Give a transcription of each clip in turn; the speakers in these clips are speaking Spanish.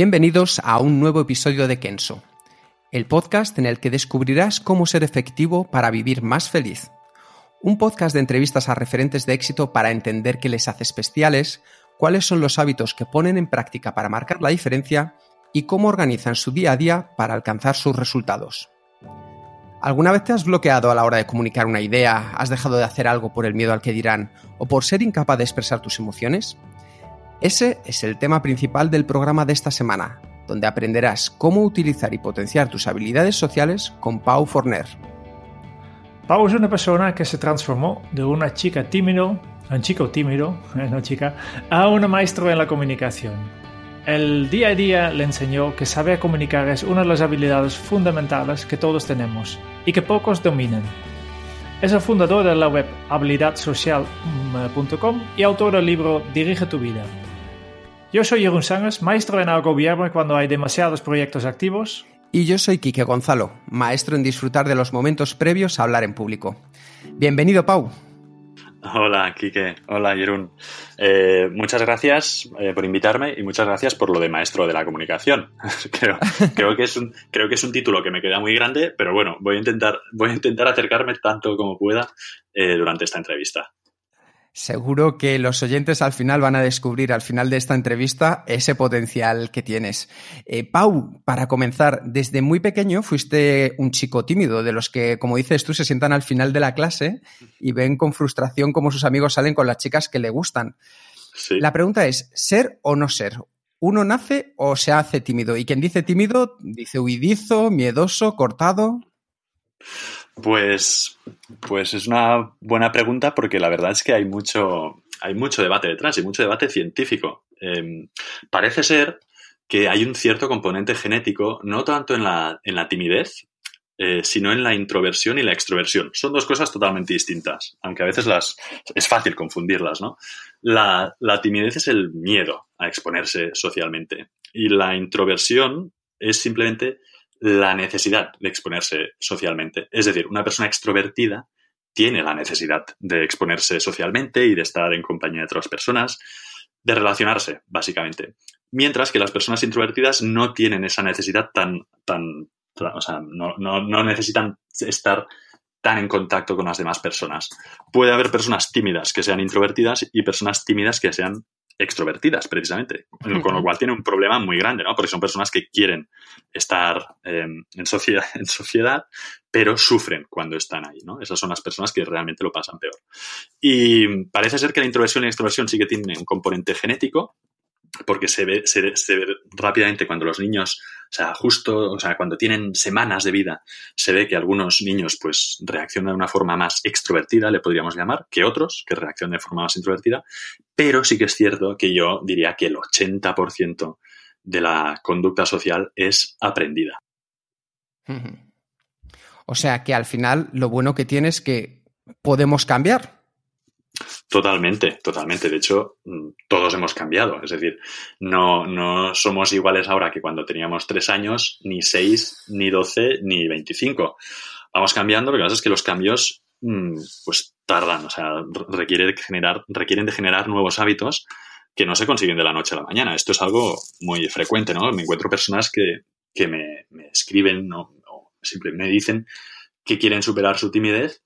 Bienvenidos a un nuevo episodio de Kenso, el podcast en el que descubrirás cómo ser efectivo para vivir más feliz. Un podcast de entrevistas a referentes de éxito para entender qué les hace especiales, cuáles son los hábitos que ponen en práctica para marcar la diferencia y cómo organizan su día a día para alcanzar sus resultados. ¿Alguna vez te has bloqueado a la hora de comunicar una idea, has dejado de hacer algo por el miedo al que dirán o por ser incapaz de expresar tus emociones? Ese es el tema principal del programa de esta semana, donde aprenderás cómo utilizar y potenciar tus habilidades sociales con Pau Forner. Pau es una persona que se transformó de una chica tímido, un chico tímido, no chica, a una maestro en la comunicación. El día a día le enseñó que saber comunicar es una de las habilidades fundamentales que todos tenemos y que pocos dominan. Es el fundador de la web habilidadsocial.com y autor del libro Dirige tu vida. Yo soy Jeroen Sangas, maestro en gobierno cuando hay demasiados proyectos activos. Y yo soy Quique Gonzalo, maestro en disfrutar de los momentos previos a hablar en público. Bienvenido, Pau. Hola, Quique. Hola, Jeroen. Eh, muchas gracias eh, por invitarme y muchas gracias por lo de maestro de la comunicación. creo, creo, que es un, creo que es un título que me queda muy grande, pero bueno, voy a intentar, voy a intentar acercarme tanto como pueda eh, durante esta entrevista. Seguro que los oyentes al final van a descubrir al final de esta entrevista ese potencial que tienes. Eh, Pau, para comenzar, desde muy pequeño fuiste un chico tímido, de los que, como dices tú, se sientan al final de la clase y ven con frustración cómo sus amigos salen con las chicas que le gustan. La pregunta es, ¿ser o no ser? ¿Uno nace o se hace tímido? Y quien dice tímido dice huidizo, miedoso, cortado. Pues, pues es una buena pregunta porque la verdad es que hay mucho, hay mucho debate detrás y mucho debate científico. Em, parece ser que hay un cierto componente genético, no tanto en la, en la timidez, eh, sino en la introversión y la extroversión. Son dos cosas totalmente distintas, aunque a veces las, es fácil confundirlas, ¿no? La, la timidez es el miedo a exponerse socialmente y la introversión es simplemente la necesidad de exponerse socialmente. Es decir, una persona extrovertida tiene la necesidad de exponerse socialmente y de estar en compañía de otras personas, de relacionarse, básicamente. Mientras que las personas introvertidas no tienen esa necesidad tan, tan, o sea, no, no necesitan estar tan en contacto con las demás personas. Puede haber personas tímidas que sean introvertidas y personas tímidas que sean extrovertidas, precisamente. Con lo cual tiene un problema muy grande, ¿no? Porque son personas que quieren estar em, en, sociedad, en sociedad, pero sufren cuando están ahí, ¿no? Esas son las personas que realmente lo pasan peor. Y parece ser que la introversión y la extroversión sí que tienen un componente genético, porque se ve, se, ve rápidamente cuando los niños, o sea, justo, o sea, cuando tienen semanas de vida, se ve que algunos niños pues reaccionan de una forma más extrovertida, le podríamos llamar, que otros que reaccionan de forma más introvertida, pero sí que es cierto que yo diría que el 80% de la conducta social es aprendida. O sea que al final lo bueno que tiene es que podemos cambiar. Totalmente, totalmente. De hecho, mm, todos hemos cambiado. Es decir, no, no somos iguales ahora que cuando teníamos tres años, ni seis, ni doce, ni veinticinco. Vamos cambiando. Lo que pasa es que los cambios, mm, pues tardan. O sea, requiere generar, requieren de generar nuevos hábitos que no se consiguen de la noche a la mañana. Esto es algo muy frecuente, ¿no? Me encuentro personas que, me, escriben o simplemente me dicen que quieren superar su timidez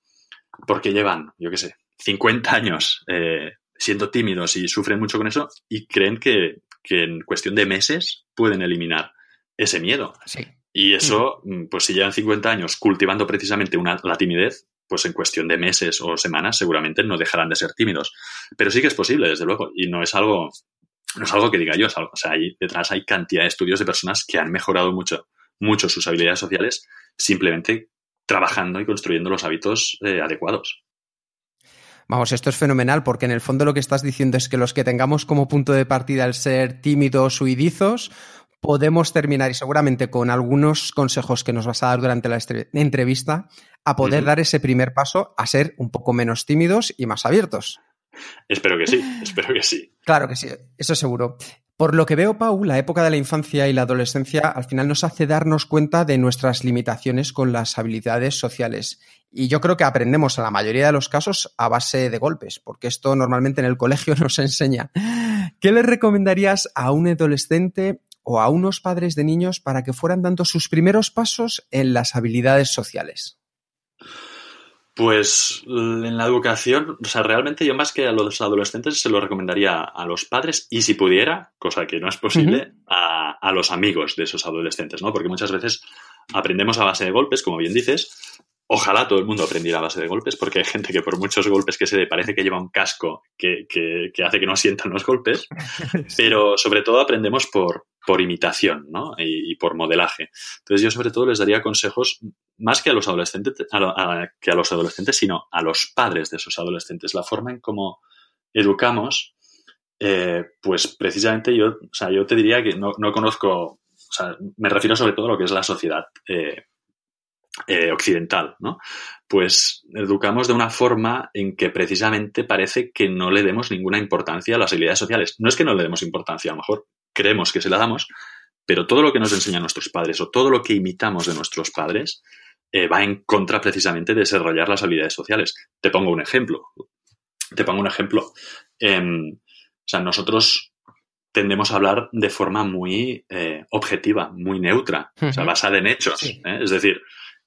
porque llevan, yo qué sé, 50 años eh, siendo tímidos y sufren mucho con eso y creen que, en cuestión de meses pueden eliminar ese miedo. Y eso, mm, pues si llevan 50 años cultivando precisamente una, la timidez, pues en cuestión de meses o semanas seguramente no dejarán de ser tímidos. Pero sí que es posible, desde luego, y no es algo, no es algo que diga yo, o sea, ahí detrás hay cantidad de estudios de personas que han mejorado mucho, mucho sus habilidades sociales simplemente trabajando y construyendo los hábitos eh, adecuados. Vamos, esto es fenomenal porque en el fondo lo que estás diciendo es que los que tengamos como punto de partida el ser tímidos, huidizos, podemos terminar y seguramente con algunos consejos que nos vas a dar durante la entrevista a poder dar ese primer paso a ser un poco menos tímidos y más abiertos. Espero que sí, espero que sí. Claro que sí, eso seguro. Por lo que veo, Pau, la época de la infancia y la adolescencia al final nos hace darnos cuenta de nuestras limitaciones con las habilidades sociales. Y yo creo que aprendemos en la mayoría de los casos a base de golpes, porque esto normalmente en el colegio nos enseña. ¿Qué le recomendarías a un adolescente o a unos padres de niños para que fueran dando sus primeros pasos en las habilidades sociales? Pues en la educación, o sea, realmente yo más que a los adolescentes se lo recomendaría a los padres y si pudiera, cosa que no es posible, a, a, los amigos de esos adolescentes, ¿no? Porque muchas veces aprendemos a base de golpes, como bien dices, Ojalá todo el mundo aprendiera a base de golpes, porque hay gente que por muchos golpes que se dé parece que lleva un casco que, hace que no sientan los golpes, pero sobre todo aprendemos por, por imitación ¿no? y, por modelaje. Entonces yo sobre todo les daría consejos más que a los adolescentes, que a los adolescentes, sino a los padres de esos adolescentes. La forma en cómo educamos, eh, pues precisamente yo, o sea, yo te diría que no, conozco, o sea, me refiero sobre todo a lo que es la sociedad. Eh, eh, occidental, ¿no? Pues educamos de una forma en que precisamente parece que no le demos ninguna importancia a las habilidades sociales. No es que no le demos importancia, a lo mejor creemos que se la damos, pero todo lo que nos enseñan nuestros padres o todo lo que imitamos de nuestros padres eh, va en contra precisamente de desarrollar las habilidades sociales. Te pongo un ejemplo. Te pongo un ejemplo. Em, o sea, nosotros tendemos a hablar de forma muy eh, objetiva, muy neutra, o sea, basada en hechos. Es decir,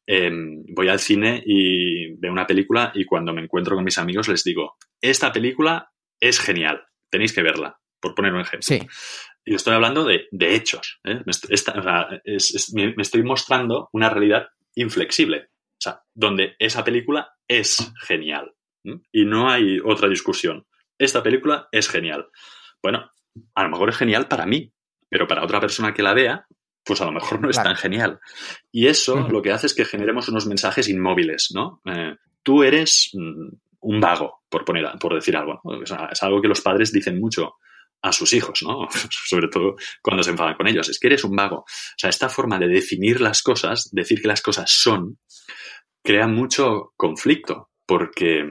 Em, voy al cine y veo una película y cuando me encuentro con mis amigos les digo, esta película es genial, tenéis que verla, por poner un ejemplo. Sí. Y estoy hablando de, hechos. ¿eh? Me, estoy, mostrando una realidad inflexible, o sea, donde esa película es genial. Y no hay otra discusión. Esta película es genial. Bueno, a lo mejor es genial para mí, pero para otra persona que la vea, pues a lo mejor no es tan genial. Y eso lo que hace es que generemos unos mensajes inmóviles, ¿no? Eh, tú eres mm, un vago, por, poner, por decir algo. es algo que los padres dicen mucho a sus hijos, ¿no? Sobre todo cuando se enfadan con ellos. Es que eres un vago. O sea, esta forma de definir las cosas, decir que las cosas son, crea mucho conflicto, porque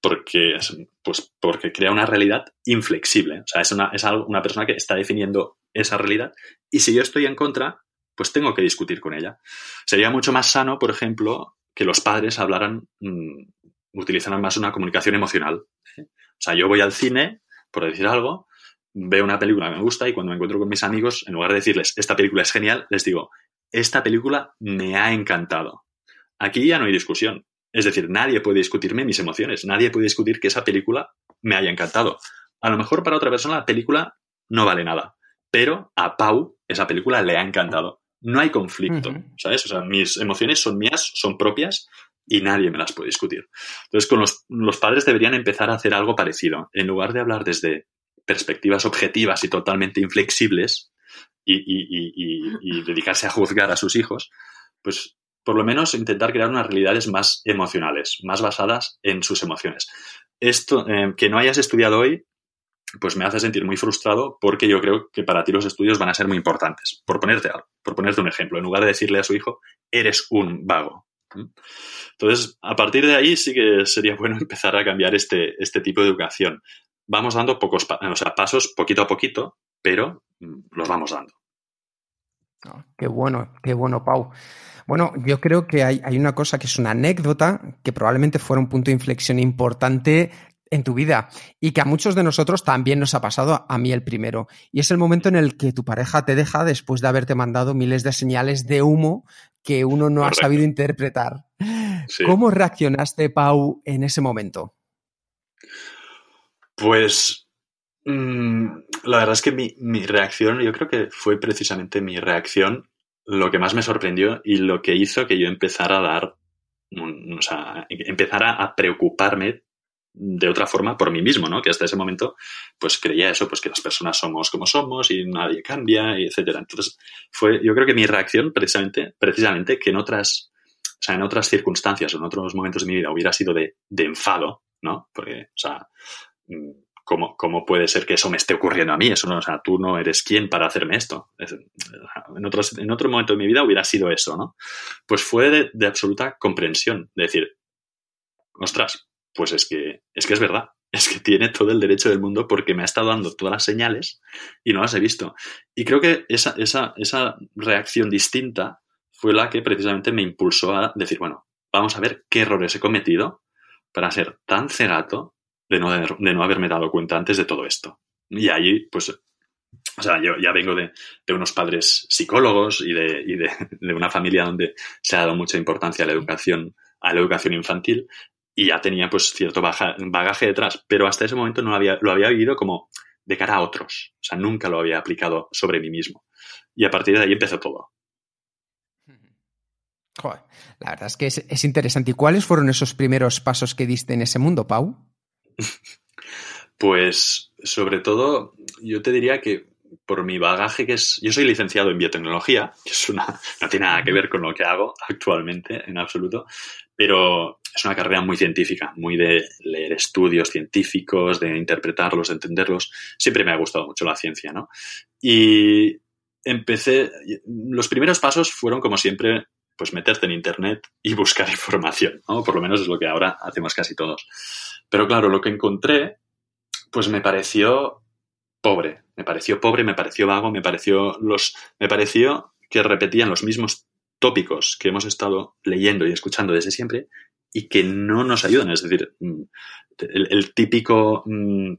porque, pues, porque crea una realidad inflexible. O sea, es, una, es una persona que está definiendo esa realidad y si yo estoy en contra, pues tengo que discutir con ella. Sería mucho más sano, por ejemplo, que los padres hablaran, mm, utilizaran más una comunicación emocional. ¿eh? O sea, yo voy al cine, por decir algo, veo una película que me gusta y cuando me encuentro con mis amigos, en lugar de decirles, esta película es genial, les digo, esta película me ha encantado. Aquí ya no hay discusión. Es decir, nadie puede discutirme mis emociones, nadie puede discutir que esa película me haya encantado. A lo mejor para otra persona la película no vale nada, pero a Pau esa película le ha encantado. No hay conflicto, ¿sabes? O sea, mis emociones son mías, son propias y nadie me las puede discutir. Entonces, con los, padres deberían empezar a hacer algo parecido. En lugar de hablar desde perspectivas objetivas y totalmente inflexibles y, dedicarse a juzgar a sus hijos, pues por lo menos intentar crear unas realidades más emocionales, más basadas en sus emociones. Esto, eh, que no hayas estudiado hoy, pues me hace sentir muy frustrado porque yo creo que para ti los estudios van a ser muy importantes. Por ponerte, por ponerte un ejemplo, en lugar de decirle a su hijo, eres un vago. Entonces, a partir de ahí sí que sería bueno empezar a cambiar este, este tipo de educación. Vamos dando pocos o sea, pasos poquito a poquito, pero mm, los vamos dando. Ah, qué bueno, qué bueno, Pau. Bueno, yo creo que hay, hay, una cosa que es una anécdota que probablemente fuera un punto de inflexión importante en tu vida y que a muchos de nosotros también nos ha pasado, a mí el primero. Y es el momento en el que tu pareja te deja después de haberte mandado miles de señales de humo que uno no ha sabido interpretar. ¿Cómo reaccionaste, Pau, en ese momento? Pues mm, la verdad es que mi, mi, reacción, yo creo que fue precisamente mi reacción lo que más me sorprendió y lo que hizo que yo empezara a dar, o sea, empezara a preocuparme de otra forma por mí mismo, ¿no? Que hasta ese momento, pues creía eso, pues que las personas somos como somos y nadie cambia, y etcétera. Entonces, fue, yo creo que mi reacción, precisamente, precisamente, que en otras, o sea, en otras circunstancias o en otros momentos de mi vida hubiera sido de, de enfado, ¿no? Porque, o sea, ¿cómo, ¿cómo, puede ser que eso me esté ocurriendo a mí? Eso no, o sea, tú no eres quien para hacerme esto. En, en otro momento de mi vida hubiera sido eso, ¿no? Pues fue de, absoluta comprensión, de decir, ostras, pues es que, es que es verdad es que tiene todo el derecho del mundo porque me ha estado dando todas las señales y no las he visto. Y creo que esa, esa, esa reacción distinta fue la que precisamente me impulsó a decir, bueno, vamos a ver qué errores he cometido para ser tan cegato de no, de no haberme dado cuenta antes de todo esto. Y ahí, pues, o sea, yo ya vengo de, de unos padres psicólogos y, de, y de, de, una familia donde se ha dado mucha importancia a la educación, a la educación infantil y ya tenía pues cierto bagaje detrás, pero hasta ese momento no había, lo había vivido como de cara a otros, o sea, nunca lo había aplicado sobre mí mismo. Y a partir de ahí empezó todo. Joder, la verdad es que es, es interesante. ¿Y cuáles fueron esos primeros pasos que diste en ese mundo, Pau? Pues sobre todo, yo te diría que por mi bagaje que es, yo soy licenciado en biotecnología, que es una, no tiene nada que ver con lo que hago actualmente en absoluto, pero es una carrera muy científica, muy de leer estudios científicos, de interpretarlos, de entenderlos. Siempre me ha gustado mucho la ciencia, ¿no? Y empecé, los primeros pasos fueron como siempre, pues meterte en internet y buscar información, ¿no? Por lo menos es lo que ahora hacemos casi todos. Pero claro, lo que encontré, pues me pareció pobre, me pareció pobre, me pareció vago, me pareció los, me pareció que repetían los mismos tópicos que hemos estado leyendo y escuchando desde siempre y que no nos ayudan. Es decir, mm, el, típico mm,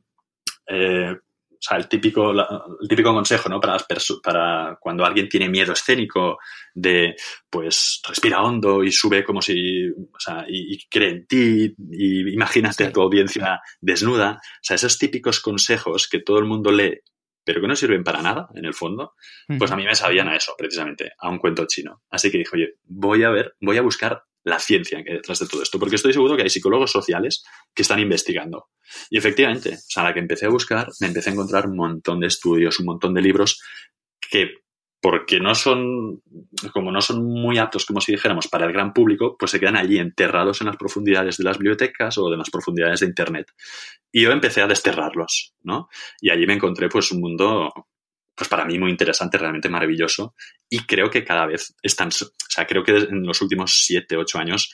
eh, o sea, el típico, el típico consejo, ¿no? Para, para cuando alguien tiene miedo escénico de, pues, respira hondo y sube como si, o sea, y, cree en ti y imagínate a tu audiencia desnuda. O sea, esos típicos consejos que todo el mundo lee pero que no sirven para nada, en el fondo, pues a mí me sabían a eso, precisamente, a un cuento chino. Así que dije, oye, voy a ver, voy a buscar la ciencia que hay detrás de todo esto, porque estoy seguro que hay psicólogos sociales que están investigando. Y efectivamente, o sea, a la que empecé a buscar, me empecé a encontrar un montón de estudios, un montón de libros que, porque no son, como no son muy aptos, como si dijéramos, para el gran público, pues se quedan allí enterrados en las profundidades de las bibliotecas o de las profundidades de Internet. Y yo empecé a desterrarlos, ¿no? Y allí me encontré, pues, un mundo pues para mí muy interesante, realmente maravilloso. Y creo que cada vez están, o sea, creo que en los últimos siete, ocho años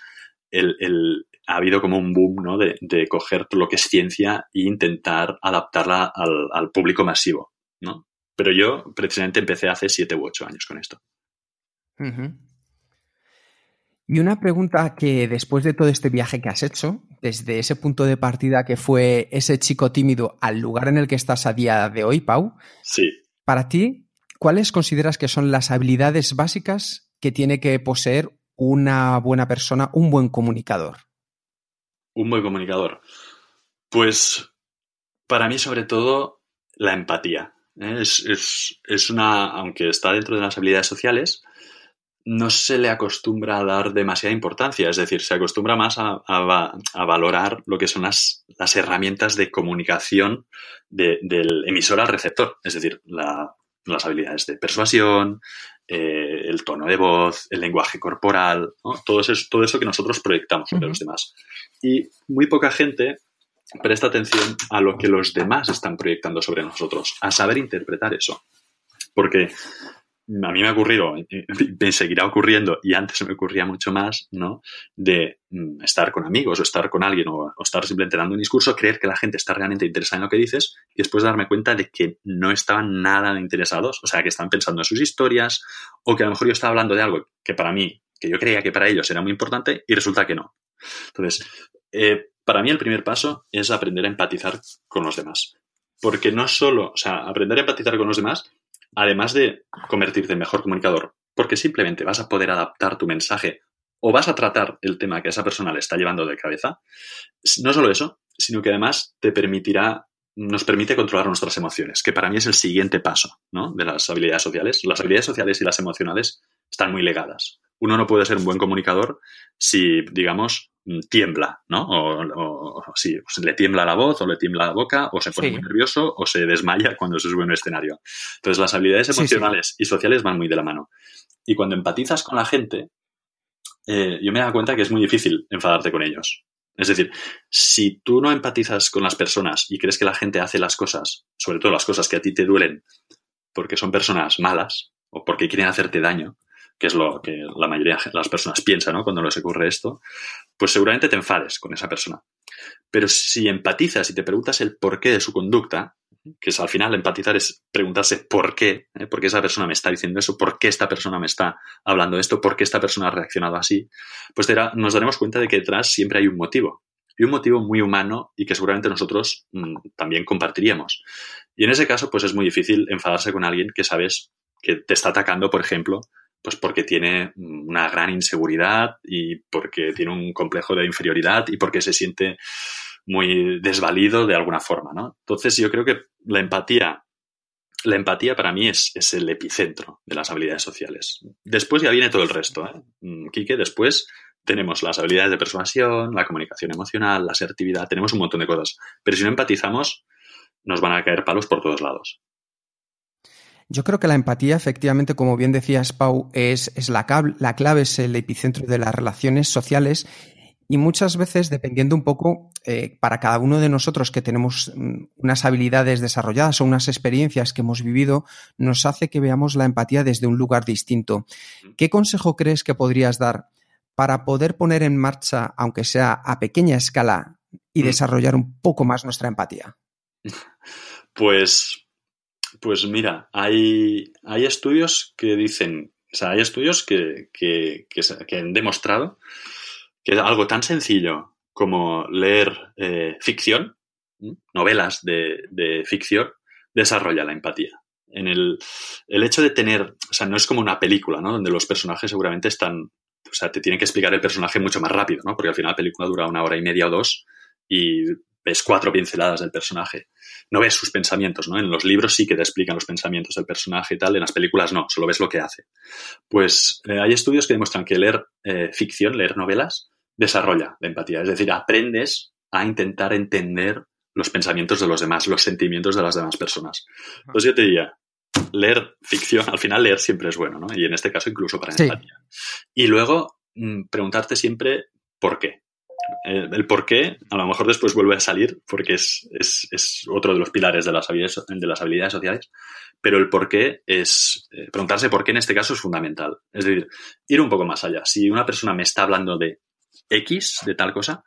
el, el, ha habido como un boom ¿no? de, de, coger lo que es ciencia e intentar adaptarla al, al, público masivo, ¿no? Pero yo precisamente empecé hace siete u ocho años con esto. Uh -huh. Y una pregunta que después de todo este viaje que has hecho, desde ese punto de partida que fue ese chico tímido al lugar en el que estás a día de hoy, Pau. Sí. Para ti, ¿cuáles consideras que son las habilidades básicas que tiene que poseer una buena persona, un buen comunicador? Un buen comunicador. Pues para mí, sobre todo, la empatía. ¿eh? Es, es, es, una, aunque está dentro de las habilidades sociales, no se le acostumbra a dar demasiada importancia, es decir, se acostumbra más a, a, a valorar lo que son las, las herramientas de comunicación de, del emisor al receptor, es decir, la, las habilidades de persuasión, eh, el tono de voz, el lenguaje corporal, ¿no? todo, eso, todo eso que nosotros proyectamos sobre los demás. Y muy poca gente presta atención a lo que los demás están proyectando sobre nosotros, a saber interpretar eso. Porque a mí me ha ocurrido, me seguirá ocurriendo, y antes me ocurría mucho más, ¿no? De mm, estar con amigos o estar con alguien o, o, estar simplemente dando un discurso, creer que la gente está realmente interesada en lo que dices y después darme cuenta de que no estaban nada interesados, o sea, que están pensando en sus historias o que a lo mejor yo estaba hablando de algo que para mí, que yo creía que para ellos era muy importante y resulta que no. Entonces, eh, para mí el primer paso es aprender a empatizar con los demás. Porque no solo, o sea, aprender a empatizar con los demás además de convertirte en mejor comunicador, porque simplemente vas a poder adaptar tu mensaje o vas a tratar el tema que esa persona le está llevando de cabeza, no solo eso, sino que además te permitirá, nos permite controlar nuestras emociones, que para mí es el siguiente paso ¿no? de las habilidades sociales. Las habilidades sociales y las emocionales están muy legadas. Uno no puede ser un buen comunicador si, digamos, tiembla, ¿no? O, o, o sí, o le tiembla la voz, o le tiembla la boca, o se pone sí. muy nervioso, o se desmaya cuando se sube en un escenario. Entonces, las habilidades emocionales sí, y sociales van muy de la mano. Y cuando empatizas con la gente, eh, yo me he dado cuenta que es muy difícil enfadarte con ellos. Es decir, si tú no empatizas con las personas y crees que la gente hace las cosas, sobre todo las cosas que a ti te duelen, porque son personas malas o porque quieren hacerte daño, que es lo que la mayoría de las personas piensan ¿no? cuando les ocurre esto, pues seguramente te enfades con esa persona. Pero si empatizas y te preguntas el porqué de su conducta, que es al final empatizar es preguntarse por qué, ¿eh? por qué esa persona me está diciendo eso, por qué esta persona me está hablando esto, por qué esta persona ha reaccionado así, pues nos daremos cuenta de que detrás siempre hay un motivo. Y un motivo muy humano y que seguramente nosotros mm, también compartiríamos. Y en ese caso, pues es muy difícil enfadarse con alguien que sabes que te está atacando, por ejemplo, pues porque tiene una gran inseguridad y porque tiene un complejo de inferioridad y porque se siente muy desvalido de alguna forma, ¿no? Entonces yo creo que la empatía, la empatía para mí es, es el epicentro de las habilidades sociales. Después ya viene todo el resto, ¿eh? Mm, Quique, después tenemos las habilidades de persuasión, la comunicación emocional, la asertividad, tenemos un montón de cosas. Pero si no empatizamos, nos van a caer palos por todos lados. Yo creo que la empatía, efectivamente, como bien decías, Pau, es, es la, la clave, es el epicentro de las relaciones sociales y muchas veces, dependiendo un poco, eh, para cada uno de nosotros que tenemos mm, unas habilidades desarrolladas o unas experiencias que hemos vivido, nos hace que veamos la empatía desde un lugar distinto. ¿Qué consejo crees que podrías dar para poder poner en marcha, aunque sea a pequeña escala, y mm. desarrollar un poco más nuestra empatía? Pues, pues mira, hay, hay estudios que dicen, o sea, hay estudios que, que, que han demostrado que algo tan sencillo como leer eh, ficción, novelas de, ficción, desarrolla la empatía. En el, hecho de tener, o sea, no es como una película, ¿no? Donde los personajes seguramente están, o sea, te tienen que explicar el personaje mucho más rápido, ¿no? Porque al final la película dura una hora y media o dos y ves cuatro pinceladas del personaje. No ves sus pensamientos, ¿no? En los libros sí que te explican los pensamientos del personaje y tal, en las películas no, solo ves lo que hace. Pues eh, hay estudios que demuestran que leer eh, ficción, leer novelas, desarrolla la empatía. Es decir, aprendes a intentar entender los pensamientos de los demás, los sentimientos de las demás personas. Entonces yo te diría, leer ficción, al final leer siempre es bueno, ¿no? Y en este caso incluso para empatía. Y luego mm, preguntarte siempre por qué. El, por qué, a lo mejor después vuelve a salir, porque es, otro de los pilares de las, habilidades, de las habilidades sociales, pero el por qué es, eh, preguntarse por qué en este caso es fundamental. Es decir, ir un poco más allá. Si una persona me está hablando de X de tal cosa,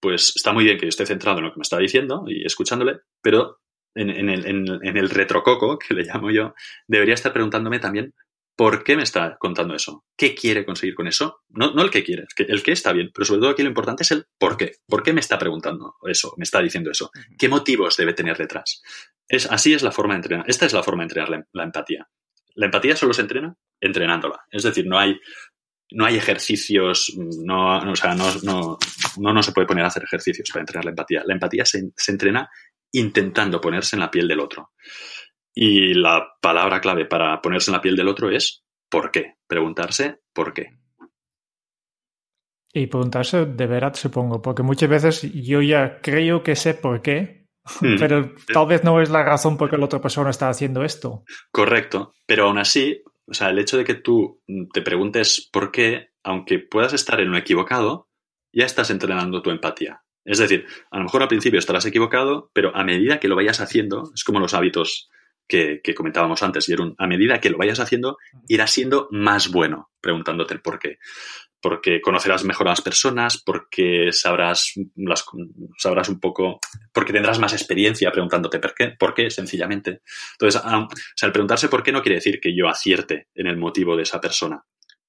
pues está muy bien que yo esté centrado en lo que me está diciendo y escuchándole, pero en, el, retrococo, que le llamo yo, debería estar preguntándome también por qué me está contando eso, qué quiere conseguir con eso, no, no el que quiere, el que está bien, pero sobre todo aquí lo importante es el por qué, por qué me está preguntando eso, me está diciendo eso, qué motivos debe tener detrás. Es, así es la forma de entrenar, esta es la forma de entrenar la empatía. La empatía solo se entrena entrenándola. Es decir, no hay no hay ejercicios, no, o sea, no, no, no, se puede poner a hacer ejercicios para entrenar la empatía. La empatía se, entrena intentando ponerse en la piel del otro. Y la palabra clave para ponerse en la piel del otro es ¿por qué? Preguntarse ¿por qué? Y preguntarse de verdad, supongo, porque muchas veces yo ya creo que sé por qué, hmm. pero tal vez no es la razón por que la otra persona está haciendo esto. Correcto, pero aún así o sea, el hecho de que tú te preguntes por qué, aunque puedas estar en lo equivocado, ya estás entrenando tu empatía. Es decir, a lo mejor al principio estarás equivocado, pero a medida que lo vayas haciendo, es como los hábitos que, comentábamos antes, Jerún, a medida que lo vayas haciendo, irás siendo más bueno preguntándote el por qué porque conocerás mejor a las personas, porque sabrás, las, sabrás un poco, porque tendrás más experiencia preguntándote por qué, por qué, sencillamente. Entonces, o sea, el preguntarse por qué no quiere decir que yo acierte en el motivo de esa persona,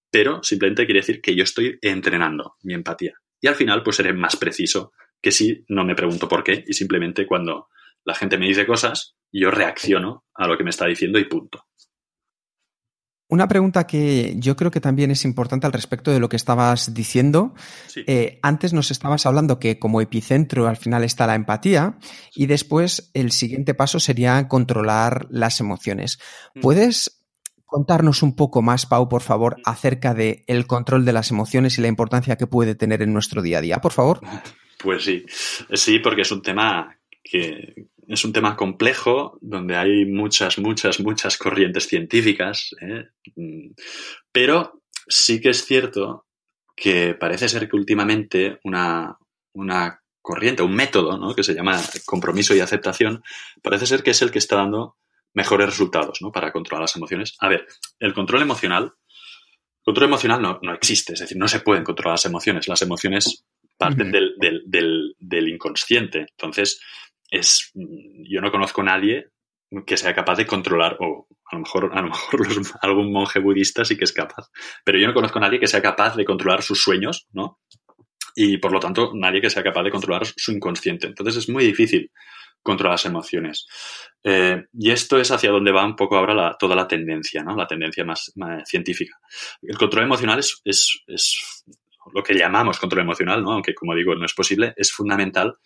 pero simplemente quiere decir que yo estoy entrenando mi empatía. Y al final, pues seré más preciso que si no me pregunto por qué y simplemente cuando la gente me dice cosas, yo reacciono a lo que me está diciendo y punto. Una pregunta que yo creo que también es importante al respecto de lo que estabas diciendo. Eh, antes nos estabas hablando que como epicentro al final está la empatía y después el siguiente paso sería controlar las emociones. Mm. ¿Puedes contarnos un poco más, Pau, por favor, mm. acerca del el control de las emociones y la importancia que puede tener en nuestro día a día, por favor? Pues sí, sí, porque es un tema que, es un tema complejo donde hay muchas, muchas, muchas corrientes científicas, ¿eh? mm, pero sí que es cierto que parece ser que últimamente una, una corriente, un método, ¿no? Que se llama compromiso y aceptación, parece ser que es el que está dando mejores resultados, ¿no? Para controlar las emociones. A ver, el control emocional, control emocional no, no existe, es decir, no se pueden controlar las emociones. Las emociones parten del, del, del, inconsciente. Entonces, es, yo no conozco a nadie que sea capaz de controlar, o a lo mejor, a lo mejor algún monje budista sí que es capaz, pero yo no conozco a nadie que sea capaz de controlar sus sueños, ¿no? Y por lo tanto, nadie que sea capaz de controlar su inconsciente. Entonces es muy difícil controlar las emociones. Eh, y esto es hacia donde va un poco ahora toda la tendencia, ¿no? La tendencia más, científica. El control emocional es, es, es, lo que llamamos control emocional, ¿no? Aunque, como digo, no es posible, es fundamental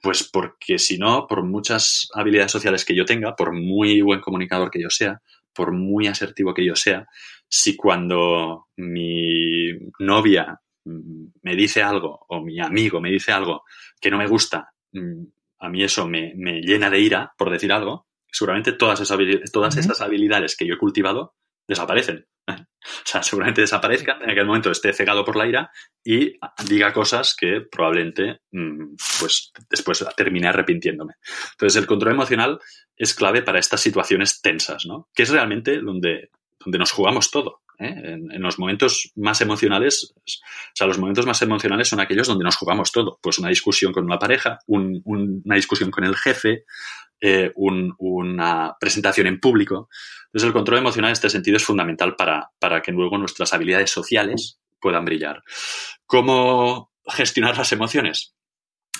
pues porque si no, por muchas habilidades sociales que yo tenga, por muy buen comunicador que yo sea, por muy asertivo que yo sea, si cuando mi novia mm, me dice algo o mi amigo me dice algo que no me gusta, mm, a mí eso me, llena de ira, por decir algo, seguramente todas esas, todas esas habilidades que yo he cultivado desaparecen. O sea, seguramente desaparezca, en aquel momento esté cegado por la ira y diga cosas que probablemente mm, pues después termine arrepintiéndome. Entonces, el control emocional es clave para estas situaciones tensas, ¿no? Que es realmente donde, donde nos jugamos todo. ¿Eh? En, los momentos más emocionales, o sea, los momentos más emocionales son aquellos donde nos jugamos todo. Pues una discusión con una pareja, una discusión con el jefe, eh, una presentación en público. Entonces, el control emocional en este sentido es fundamental para, para que luego nuestras habilidades sociales puedan brillar. ¿Cómo gestionar las emociones?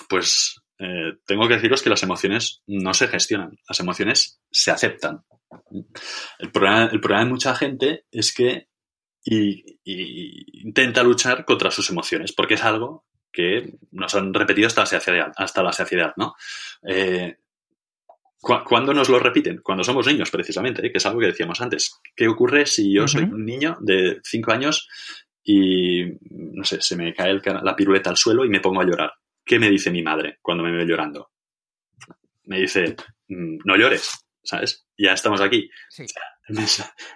Pues eh, tengo que deciros que las emociones no se gestionan, las emociones se aceptan. El problema, el problema de mucha gente es que intenta luchar contra sus emociones, porque es algo que nos han repetido hasta la saciedad, hasta la saciedad ¿no? Eh, ¿Cuándo nos lo repiten? Cuando somos niños, precisamente, ¿eh? que es algo que decíamos antes. ¿Qué ocurre si yo soy un niño de 5 años y, no sé, se me cae la piruleta al suelo y me pongo a llorar? ¿Qué me dice mi madre cuando me ve llorando? Me dice, mm, no llores, ¿sabes? Ya estamos aquí.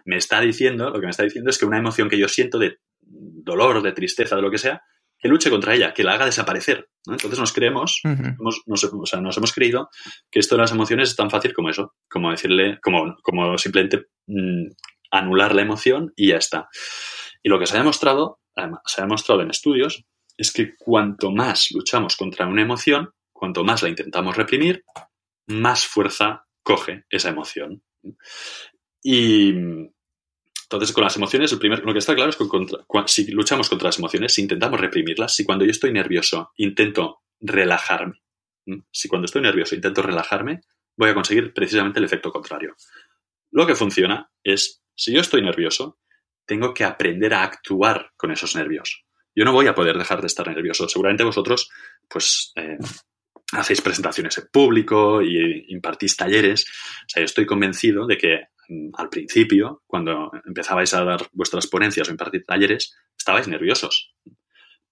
Me está diciendo, lo que me está diciendo es que una emoción que yo siento de dolor, de tristeza, de lo que sea, que luche contra ella, que la haga desaparecer. Entonces nos creemos, nos, o sea, nos hemos creído que esto de las emociones es tan fácil como eso, como decirle, como, como simplemente mm, anular la emoción y ya está. Y lo que se ha demostrado, además, se ha demostrado en estudios, es que cuanto más luchamos contra una emoción, cuanto más la intentamos reprimir, más fuerza coge esa emoción. Y, entonces, con las emociones, lo que está claro es que si luchamos contra las emociones, si intentamos reprimirlas, si cuando yo estoy nervioso intento relajarme, si cuando estoy nervioso intento relajarme, voy a conseguir precisamente el efecto contrario. Lo que funciona es, si yo estoy nervioso, tengo que aprender a actuar con esos nervios. Yo no voy a poder dejar de estar nervioso. Seguramente vosotros, pues, eh, hacéis presentaciones en público y impartís talleres. O sea, yo estoy convencido de que al principio, cuando empezabais a dar vuestras ponencias o impartir talleres, estabais nerviosos.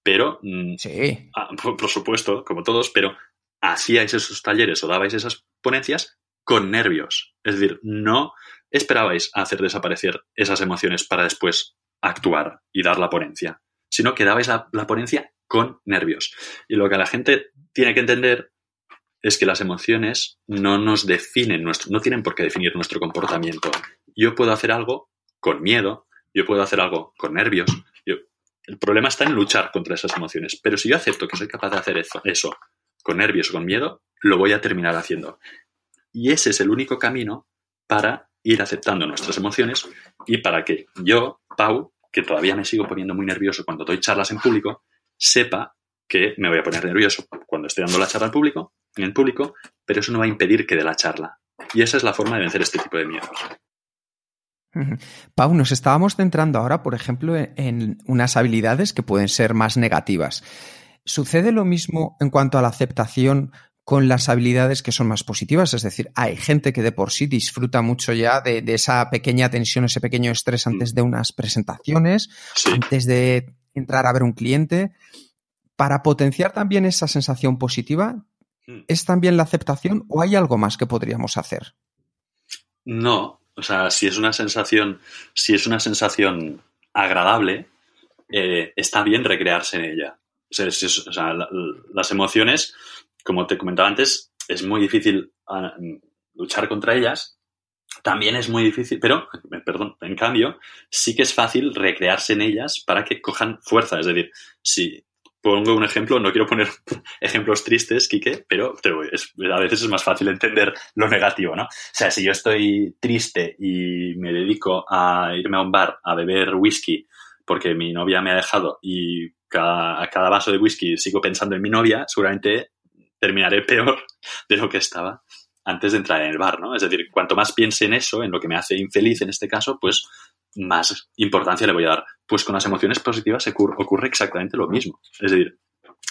Pero, mm, sí. Ah, por, supuesto, como todos, pero hacíais esos talleres o dabais esas ponencias con nervios. Es decir, no esperabais a hacer desaparecer esas emociones para después actuar y dar la ponencia, sino que dabais la ponencia con nervios. Y lo que la gente tiene que entender es que las emociones no nos definen, nuestro, no tienen por qué definir nuestro comportamiento. Yo puedo hacer algo con miedo, yo puedo hacer algo con nervios. el problema está en luchar contra esas emociones. Pero si yo acepto que soy capaz de hacer eso, eso con nervios o con miedo, lo voy a terminar haciendo. Y ese es el único camino para ir aceptando nuestras emociones y para que yo, Pau, que todavía me sigo poniendo muy nervioso cuando doy charlas en público, sepa que me voy a poner nervioso cuando estoy dando la charla al público en el público, pero eso no va a impedir que dé la charla. Y esa es la forma de vencer este tipo de miedos. Pau, nos estábamos centrando ahora, por ejemplo, en unas habilidades que pueden ser más negativas. ¿Sucede lo mismo en cuanto a la aceptación con las habilidades que son más positivas? Es decir, hay gente que de por sí disfruta mucho ya de, esa pequeña tensión, ese pequeño estrés antes de unas presentaciones, antes de entrar a ver un cliente. Para potenciar también esa sensación positiva, Mm. ¿Es también la aceptación o hay algo más que podríamos hacer? No, o sea, si es una sensación, si es una sensación agradable, eh, está bien recrearse en ella. las emociones, como te comentaba antes, es muy difícil ah, luchar contra ellas. También es muy difícil, pero, perdón, en cambio, sí que es fácil recrearse en ellas para que cojan fuerza. Es decir, si pongo un ejemplo, no quiero poner ejemplos tristes, Quique, pero a veces es más fácil entender lo negativo, ¿no? O sea, si yo estoy triste y me dedico a irme a un bar a beber whisky porque mi novia me ha dejado y cada, cada vaso de whisky sigo pensando en mi novia, seguramente terminaré peor de lo que estaba antes de entrar en el bar, ¿no? Es decir, cuanto más piense en eso, en lo que me hace infeliz en este caso, pues más importancia le voy a dar. Pues con las emociones positivas ocurre exactamente lo mismo. Es decir,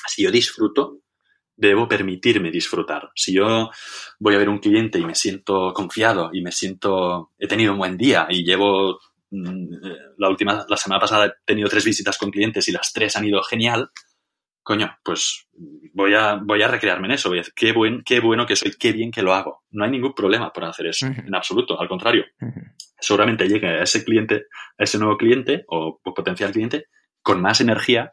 si yo disfruto, debo permitirme disfrutar. Si yo voy a ver un cliente y me siento confiado y me siento, he tenido un buen día y llevo mm, la última, la semana pasada he tenido tres visitas con clientes y las tres han ido genial, coño, pues voy a, voy a recrearme en eso. Voy a decir, qué, buen, qué bueno que soy, qué bien que lo hago. No hay ningún problema por hacer eso, en absoluto. Al contrario, seguramente llegue a ese cliente, a ese nuevo cliente o, potencial cliente con más energía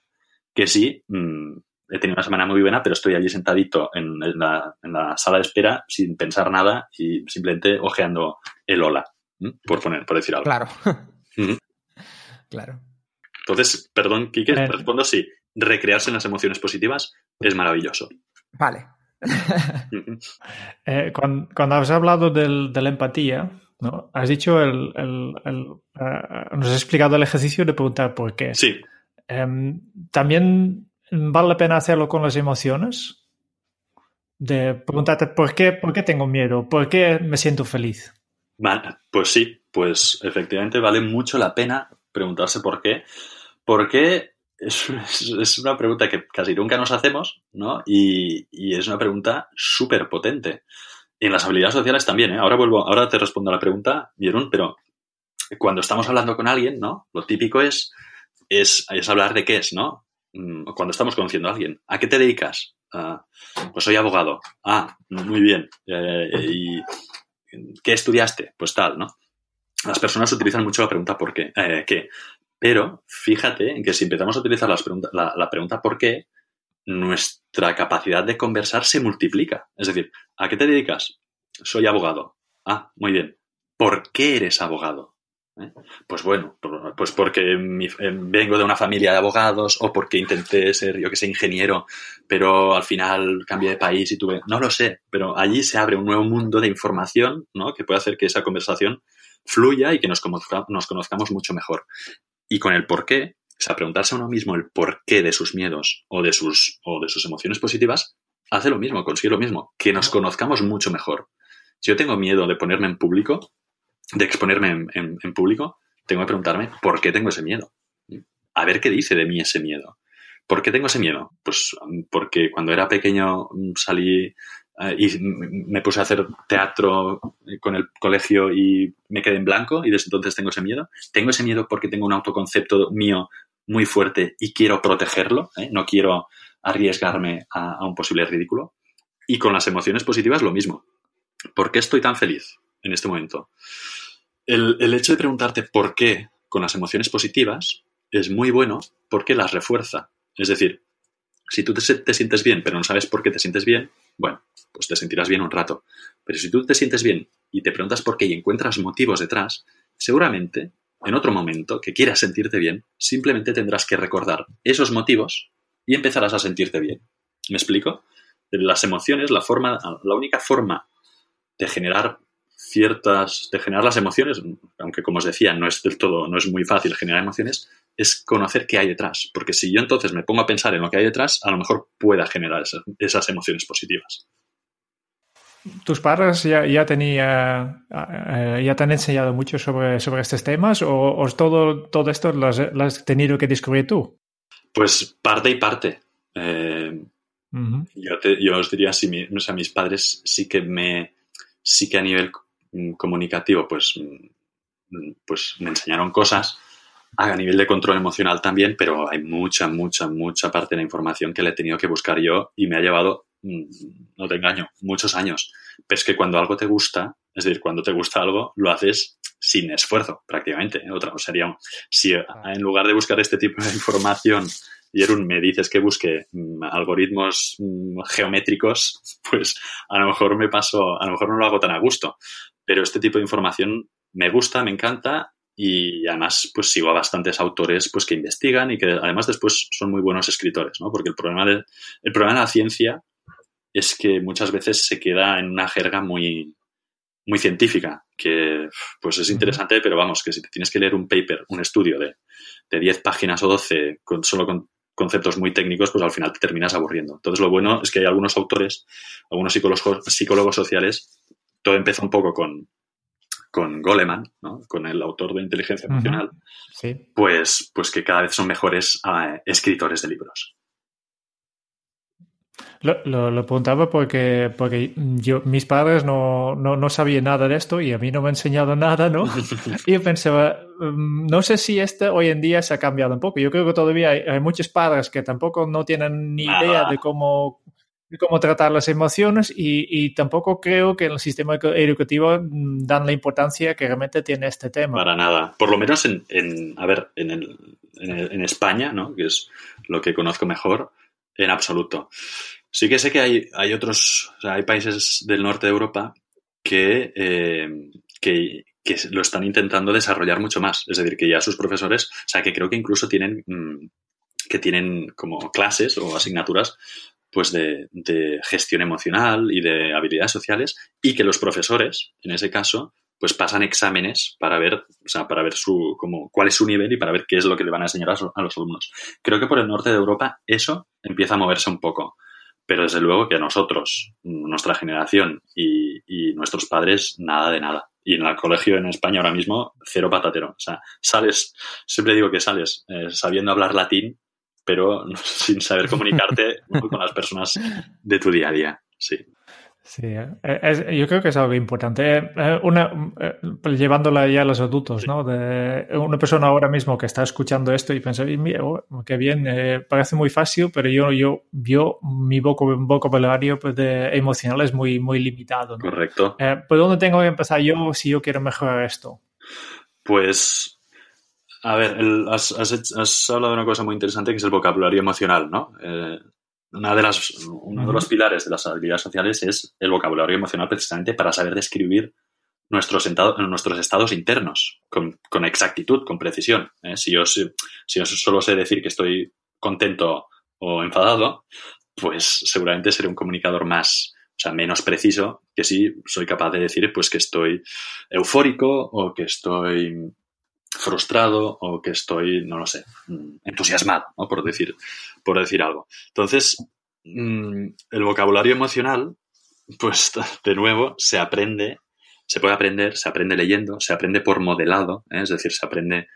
que si mm, he tenido una semana muy buena, pero estoy allí sentadito en, la, sala de espera sin pensar nada y simplemente ojeando el hola, por poner, por decir algo. Claro. Claro. Entonces, perdón, Kike, eh. respondo sí recrearse en las emociones positivas es maravilloso. Vale. Eh, cuando, has hablado de la empatía, ¿no? has dicho el, eh, nos has explicado el ejercicio de preguntar por qué. Sí. Em, También vale la pena hacerlo con las emociones. De preguntarte por qué, por qué tengo miedo, por qué me siento feliz. pues sí, pues efectivamente vale mucho la pena preguntarse por qué. Porque es, una pregunta que casi nunca nos hacemos, ¿no? Y, es una pregunta súper potente. Y en las habilidades sociales también, ¿eh? Ahora vuelvo, ahora te respondo a la pregunta, Vieron, pero cuando estamos hablando con alguien, ¿no? Lo típico es, es, hablar de qué es, ¿no? Mm, cuando estamos conociendo a alguien. ¿A qué te dedicas? Ah, pues soy abogado. Ah, muy bien. Eh, ¿Y qué estudiaste? Pues tal, ¿no? Las personas utilizan mucho la pregunta ¿por qué? Eh, ¿Qué? Pero fíjate en que si empezamos a utilizar la, pregunta ¿por qué? nuestra capacidad de conversar se multiplica. Es decir, ¿a qué te dedicas? Soy abogado. Ah, muy bien. ¿Por qué eres abogado? ¿Eh? Pues bueno, pues porque eh, vengo de una familia de abogados o porque intenté ser, yo que sé, ingeniero, pero al final cambié de país y tuve... No lo sé, pero allí se abre un nuevo mundo de información ¿no? que puede hacer que esa conversación fluya y que nos conozcamos mucho mejor. Y con el por qué, o sea, preguntarse a uno mismo el por qué de sus miedos o de sus, o de sus emociones positivas, hace lo mismo, consigue lo mismo, que nos conozcamos mucho mejor. Si yo tengo miedo de ponerme en público, de exponerme en, público, tengo que preguntarme por qué tengo ese miedo. A ver qué dice de mí ese miedo. ¿Por qué tengo ese miedo? Pues porque cuando era pequeño salí eh, y me puse a hacer teatro con el colegio y me quedé en blanco y desde entonces tengo ese miedo. Tengo ese miedo porque tengo un autoconcepto mío muy fuerte y quiero protegerlo, ¿eh? no quiero arriesgarme a, un posible ridículo. Y con las emociones positivas lo mismo. ¿Por qué estoy tan feliz en este momento? El, el hecho de preguntarte por qué con las emociones positivas es muy bueno porque las refuerza. Es decir, si tú te, sientes bien, pero no sabes por qué te sientes bien, bueno, pues te sentirás bien un rato. Pero si tú te sientes bien y te preguntas por qué y encuentras motivos detrás, seguramente en otro momento que quieras sentirte bien, simplemente tendrás que recordar esos motivos y empezarás a sentirte bien. ¿Me explico? Las emociones, la forma, la única forma de generar ciertas, de generar las emociones, aunque como os decía, no es del todo, no es muy fácil generar emociones, es conocer qué hay detrás. Porque si yo entonces me pongo a pensar en lo que hay detrás, a lo mejor pueda generar esas, emociones positivas. ¿Tus padres ya, ya, tenía, ya te han enseñado mucho sobre, sobre estos temas o, todo, todo esto lo has, tenido que descubrir tú? Pues parte y parte. Eh, yo, os diría, si o sea, mis padres sí que me, sí que a nivel comunicativo, pues, mm, pues me enseñaron cosas, a nivel de control emocional también, pero hay mucha, mucha, mucha parte de la información que le he tenido que buscar yo y me ha llevado, mm, no te engaño, muchos años. Pero es que cuando algo te gusta, es decir, cuando te gusta algo, lo haces sin esfuerzo, prácticamente. Otra sería, si en lugar de buscar este tipo de información y Erun me dices que busque mm, algoritmos mm, geométricos, pues a lo mejor me paso, a lo mejor no lo hago tan a gusto. Pero este tipo de información me gusta, me encanta y además pues sigo a bastantes autores pues que investigan y que además después son muy buenos escritores, ¿no? Porque el problema de, el problema de la ciencia es que muchas veces se queda en una jerga muy, muy científica, que pues es interesante, pero vamos, que si te tienes que leer un paper, un estudio de, de 10 páginas o 12 con, solo con conceptos muy técnicos, pues al final te terminas aburriendo. Entonces lo bueno es que hay algunos autores, algunos psicólogos, psicólogos sociales, todo empezó un poco con, con Goleman, ¿no? con el autor de Inteligencia Emocional, Sí. pues, pues que cada vez son mejores eh, escritores de libros. Lo, lo, lo preguntaba porque, porque yo, mis padres no, no, no sabían nada de esto y a mí no me han enseñado nada, ¿no? y yo pensaba, mm, no sé si este hoy en día se ha cambiado un poco. Yo creo que todavía hay, hay muchos padres que tampoco no tienen ni Nada. idea de cómo, cómo tratar las emociones y, y tampoco creo que en el sistema edu- educativo mm, dan la importancia que realmente tiene este tema. Para nada. Por lo menos en, en a ver, en, el, en, el- en España, ¿no? que es lo que conozco mejor, en absoluto. Sí que sé que hay, hay otros, o sea, hay países del norte de Europa que, eh, que, que lo están intentando desarrollar mucho más. Es decir, que ya sus profesores, o sea, que creo que incluso tienen, mm, que tienen como clases o asignaturas pues de, gestión emocional y de habilidades sociales y que los profesores, en ese caso, pues pasan exámenes para ver, o sea, para ver su, como, cuál es su nivel y para ver qué es lo que le van a enseñar a los alumnos. Creo que por el norte de Europa eso empieza a moverse un poco. Pero desde luego que a nosotros, nuestra generación y, y nuestros padres, nada de nada. Y en el colegio en España ahora mismo, cero patatero. O sea, sales, siempre digo que sales eh, sabiendo hablar latín, pero sin saber comunicarte con las personas de tu día a día. Sí. Sí, eh, es- yo creo que es algo importante. Eh, eh, Una, llevándola ya a los adultos, ¿no? De una persona ahora mismo que está escuchando esto y piensa, "Y mira, oh, qué bien, eh, parece muy fácil, pero yo, yo, yo mi voc- vocabulario pues, de, emocional es muy, muy limitado, ¿no? Correcto. Eh, ¿Por dónde tengo que empezar yo si yo quiero mejorar esto? Pues, a ver, el- has, has hecho- has hablado de una cosa muy interesante que es el vocabulario emocional, ¿no? Eh, una de las, uno de los pilares de las habilidades sociales es el vocabulario emocional precisamente para saber describir nuestros, entados- nuestros estados internos con, con exactitud, con precisión. ¿eh? Si, yo, si yo solo sé decir que estoy contento o enfadado, pues seguramente seré un comunicador más, o sea, menos preciso que si soy capaz de decir pues que estoy eufórico o que estoy frustrado o que estoy, no lo sé, entusiasmado, ¿no? por, decir, por decir algo. Entonces, mm, el vocabulario emocional, pues de nuevo, se aprende, se puede aprender, se aprende leyendo, se aprende por modelado, ¿eh? es decir, se aprende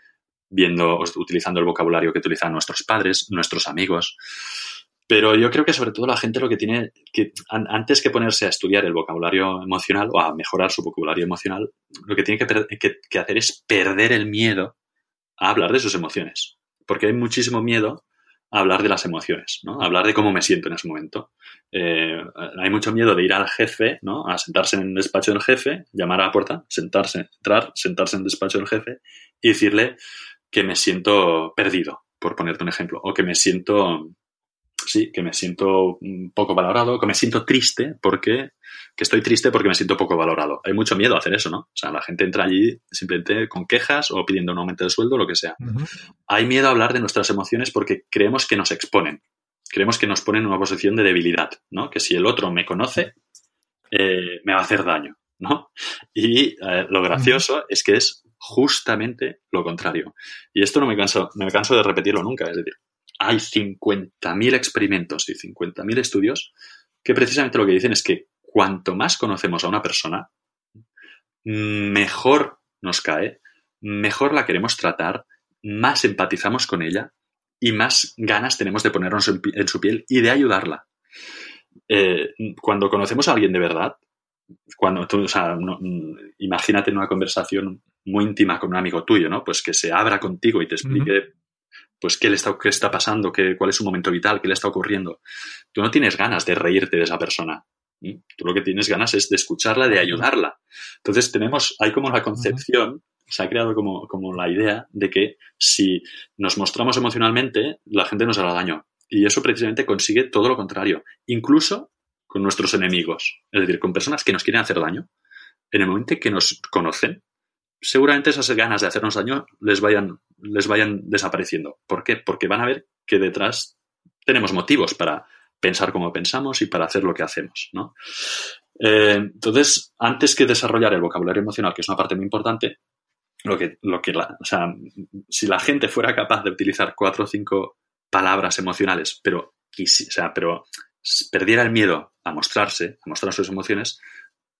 viendo, utilizando el vocabulario que utilizan nuestros padres, nuestros amigos. Pero yo creo que sobre todo la gente lo que tiene que, an- antes que ponerse a estudiar el vocabulario emocional o a mejorar su vocabulario emocional, lo que tiene que- que hacer es perder el miedo a hablar de sus emociones. Porque hay muchísimo miedo a hablar de las emociones, ¿no? A hablar de cómo me siento en ese momento. Eh, hay mucho miedo de ir al jefe, ¿no? A sentarse en el despacho del jefe, llamar a la puerta, sentarse, entrar, sentarse en el despacho del jefe y decirle que me siento perdido, por ponerte un ejemplo, o que me siento sí, que me siento poco valorado, que me siento triste porque, que estoy triste porque me siento poco valorado. Hay mucho miedo a hacer eso, ¿no? O sea, la gente entra allí simplemente con quejas o pidiendo un aumento de sueldo, lo que sea. Hay miedo a hablar de nuestras emociones porque creemos que nos exponen. Creemos que nos ponen en una posición de debilidad, ¿no? Que si el otro me conoce, eh, me va a hacer daño, ¿no? Y eh, lo gracioso es que es justamente lo contrario. Y esto no me canso, no me canso de repetirlo nunca. Es decir, hay 50.000 experimentos y 50.000 estudios que precisamente lo que dicen es que cuanto más conocemos a una persona, mejor nos cae, mejor la queremos tratar, más empatizamos con ella y más ganas tenemos de ponernos en, su piel y de ayudarla. Eh, cuando conocemos a alguien de verdad, cuando tú, o sea, no- imagínate en una conversación muy íntima con un amigo tuyo, ¿no? Pues que se abra contigo y te explique, pues, qué le está, qué está pasando, qué, cuál es su momento vital, qué le está ocurriendo. Tú no tienes ganas de reírte de esa persona. Tú lo que tienes ganas es de escucharla, de ayudarla. Entonces tenemos, hay como una concepción se ha creado como, como la idea de que si nos mostramos emocionalmente, la gente nos hará daño. Y eso precisamente consigue todo lo contrario, incluso con nuestros enemigos, es decir, con personas que nos quieren hacer daño. En el momento que nos conocen, seguramente esas ganas de hacernos daño les vayan, les vayan desapareciendo. ¿Por qué? Porque van a ver que detrás tenemos motivos para pensar como pensamos y para hacer lo que hacemos, ¿no? Eh, entonces, antes que desarrollar el vocabulario emocional, que es una parte muy importante, lo que, lo que o sea, si la gente fuera capaz de utilizar cuatro o cinco palabras emocionales, pero, o sea, pero perdiera el miedo a mostrarse, a mostrar sus emociones,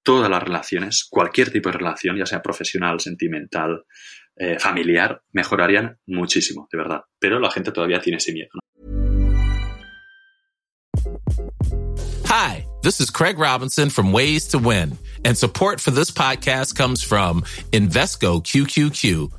todas las relaciones, cualquier tipo de relación, ya sea profesional, sentimental, eh, familiar, mejorarían muchísimo, de verdad. Pero la gente todavía tiene ese miedo. Hi, this is Craig Robinson from Ways to Win, and support for this podcast comes from Invesco QQQ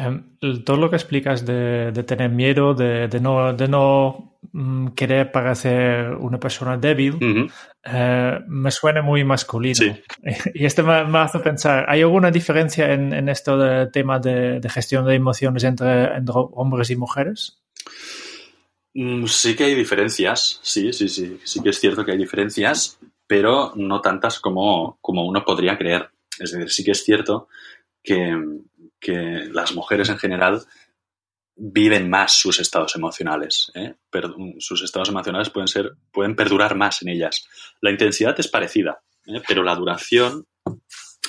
Um, todo lo que explicas de, de tener miedo, de, de no, de no mm, querer parecer una persona débil, uh -huh. eh, me suena muy masculino. Sí. Y esto me, me, hace pensar, ¿hay alguna diferencia en, en esto del tema de, de, gestión de emociones entre, entre hombres y mujeres? Mm, sí que hay diferencias, sí, sí, sí, sí que es cierto que hay diferencias, pero no tantas como, como uno podría creer. Es decir, sí que es cierto que, que las mujeres en general viven más sus estados emocionales. ¿eh? sus estados emocionales pueden, ser, pueden perdurar más en ellas. La intensidad es parecida, ¿eh? pero la duración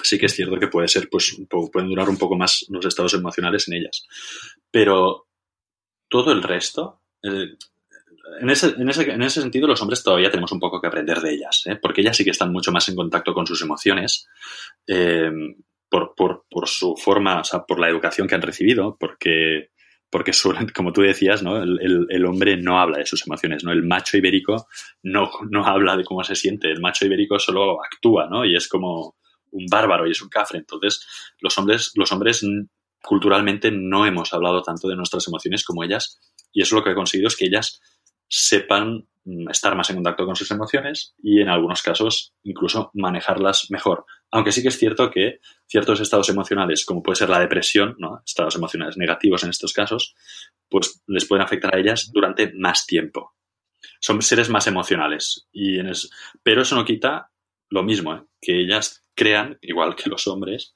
sí que es cierto que puede ser, pues, pueden durar un poco más los estados emocionales en ellas. Pero todo el resto, eh, en, ese, en, ese, en, ese, sentido, los hombres todavía tenemos un poco que aprender de ellas, porque ellas sí que están mucho más en contacto con sus emociones. Por, por, su forma, o sea, por la educación que han recibido, porque, porque suelen, como tú decías, ¿no? El, el, hombre no habla de sus emociones, ¿no? El macho ibérico no, no habla de cómo se siente, el macho ibérico solo actúa, ¿no? Y es como un bárbaro y es un cafre. Entonces, los hombres, los hombres culturalmente no hemos hablado tanto de nuestras emociones como ellas, y eso lo que he conseguido es que ellas sepan estar más en contacto con sus emociones y en algunos casos incluso manejarlas mejor. Aunque sí que es cierto que ciertos estados emocionales, como puede ser la depresión, ¿no? estados emocionales negativos en estos casos, pues les pueden afectar a ellas durante más tiempo. Son seres más emocionales. Y en es... Pero eso no quita lo mismo, ¿eh? que ellas crean, igual que los hombres,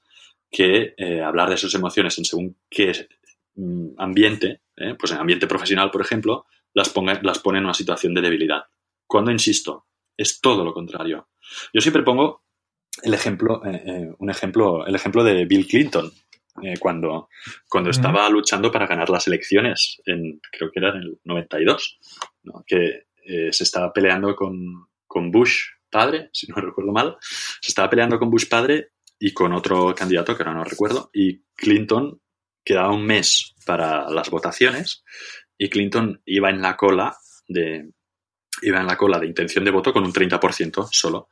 que eh, hablar de sus emociones en según qué mm, ambiente, ¿eh? pues en ambiente profesional, por ejemplo, las, ponga, las pone en una situación de debilidad. Cuando, insisto, es todo lo contrario. Yo siempre pongo el ejemplo, eh, eh, un ejemplo, el ejemplo de Bill Clinton, eh, cuando, cuando estaba luchando para ganar las elecciones, en, creo que era en el 92, ¿no? que se estaba peleando con, con Bush padre, si no recuerdo mal, se estaba peleando con Bush padre y con otro candidato que ahora no recuerdo, y Clinton quedaba un mes para las votaciones y Clinton iba en la cola de iba en la cola de intención de voto con un 30% solo.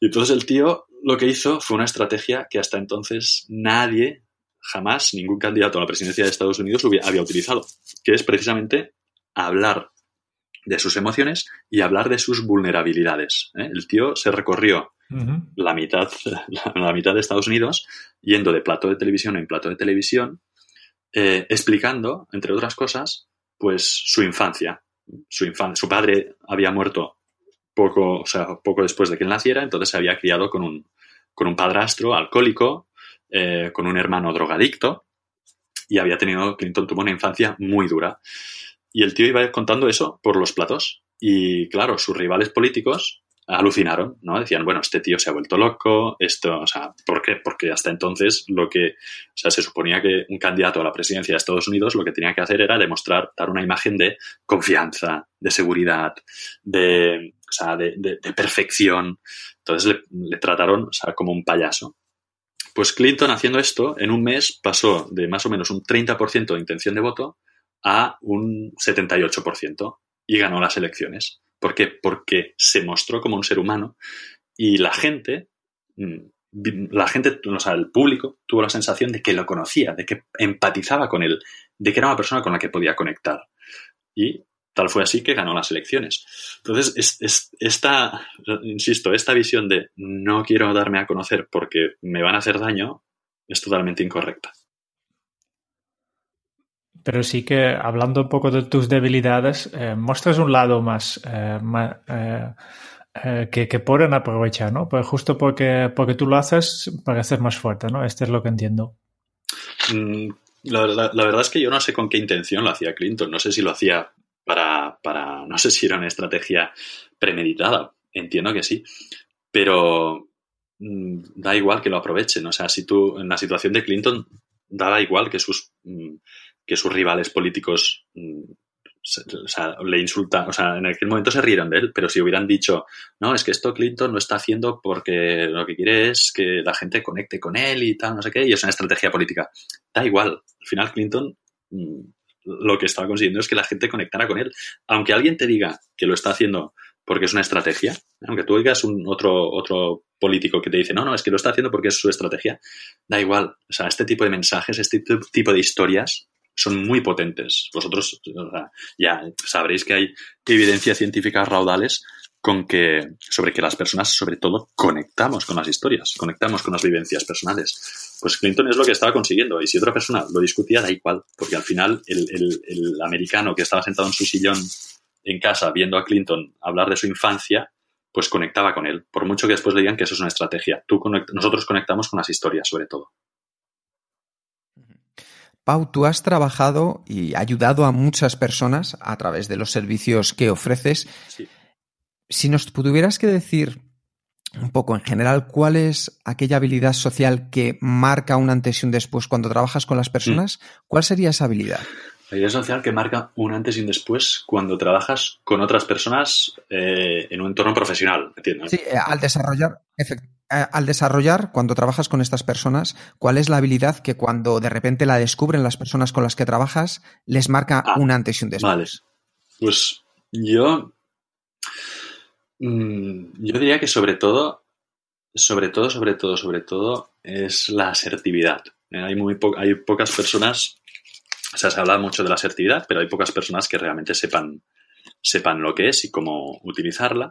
Y entonces el tío lo que hizo fue una estrategia que hasta entonces nadie, jamás, ningún candidato a la presidencia de Estados Unidos había utilizado, que es precisamente hablar de sus emociones y hablar de sus vulnerabilidades. ¿eh? El tío se recorrió uh -huh. la, mitad, la, la, mitad de Estados Unidos yendo de plato de televisión en plato de televisión eh, explicando, entre otras cosas, pues su infancia. Su, infan su padre había muerto poco, o sea, poco después de que él naciera, entonces se había criado con un, con un padrastro alcohólico, eh, con un hermano drogadicto, y había tenido, Clinton tuvo una infancia muy dura. Y el tío iba contando eso por los platos. Y claro, sus rivales políticos alucinaron, ¿no? Decían, bueno, este tío se ha vuelto loco, esto, o sea, ¿por qué? Porque hasta entonces lo que, o sea, se suponía que un candidato a la presidencia de Estados Unidos lo que tenía que hacer era demostrar, dar una imagen de confianza, de seguridad, de, o sea, de, perfección. Entonces le, trataron, o sea, como un payaso. Pues Clinton haciendo esto, en un mes pasó de más o menos un 30% de intención de voto a un 78% y ganó las elecciones. ¿Por qué? Porque se mostró como un ser humano y la gente, mm, la gente, o sea, el público tuvo la sensación de que lo conocía, de que empatizaba con él, de que era una persona con la que podía conectar. Y tal fue así que ganó las elecciones. Entonces, esta, insisto, esta visión de no quiero darme a conocer porque me van a hacer daño es totalmente incorrecta. Pero sí que hablando un poco de tus debilidades, eh, muestras un lado más, eh, eh, que, que, pueden aprovechar, ¿no? Pues justo porque, porque tú lo haces para ser más fuerte, ¿no? Este es lo que entiendo. Mm, la, verdad es que yo no sé con qué intención lo hacía Clinton. No sé si lo hacía para, no sé si era una estrategia premeditada. Entiendo que sí. Pero mm, da igual que lo aprovechen. O sea, si tú, en la situación de Clinton, daba igual que sus mm, que sus rivales políticos mm, le insultan, o sea, en aquel momento se rieron de él, pero si hubieran dicho, no, es que esto Clinton no está haciendo porque lo que quiere es que la gente conecte con él y tal, no sé qué, y es una estrategia política. Da igual, al final Clinton lo que estaba consiguiendo es que la gente conectara con él. Aunque alguien te diga que lo está haciendo porque es una estrategia, aunque tú oigas un otro, otro político que te dice, no, no, es que lo está haciendo porque es su estrategia, da igual. O sea, este tipo de mensajes, este tipo de historias son muy potentes. Vosotros ya sabréis que hay evidencia científica raudales con que, sobre que las personas, sobre todo, conectamos con las historias, conectamos con las vivencias personales. Pues Clinton es lo que estaba consiguiendo. Y si otra persona lo discutía, da igual, porque al final el, el americano que estaba sentado en su sillón en casa viendo a Clinton hablar de su infancia, pues conectaba con él, por mucho que después le digan que eso es una estrategia. Tú nosotros conectamos con las historias, sobre todo. Pau, tú has trabajado y ayudado a muchas personas a través de los servicios que ofreces. Si nos tuvieras que decir un poco en general, ¿cuál es aquella habilidad social que marca un antes y un después cuando trabajas con las personas? Mm. ¿Cuál sería esa habilidad? La idea social que marca un antes y un después cuando trabajas con otras personas eh, en un entorno profesional, ¿entiendes? Sí, eh, al desarrollar, eh, al desarrollar, cuando trabajas con estas personas, ¿cuál es la habilidad que cuando de repente la descubren las personas con las que trabajas, les marca ah, un antes y un después? Vale. Pues yo. Mm, yo diría que sobre todo, sobre todo, sobre todo, sobre todo, es la asertividad. Hay, muy hay pocas personas o sea, se habla mucho de la asertividad, pero hay pocas personas que realmente sepan, sepan lo que es y cómo utilizarla.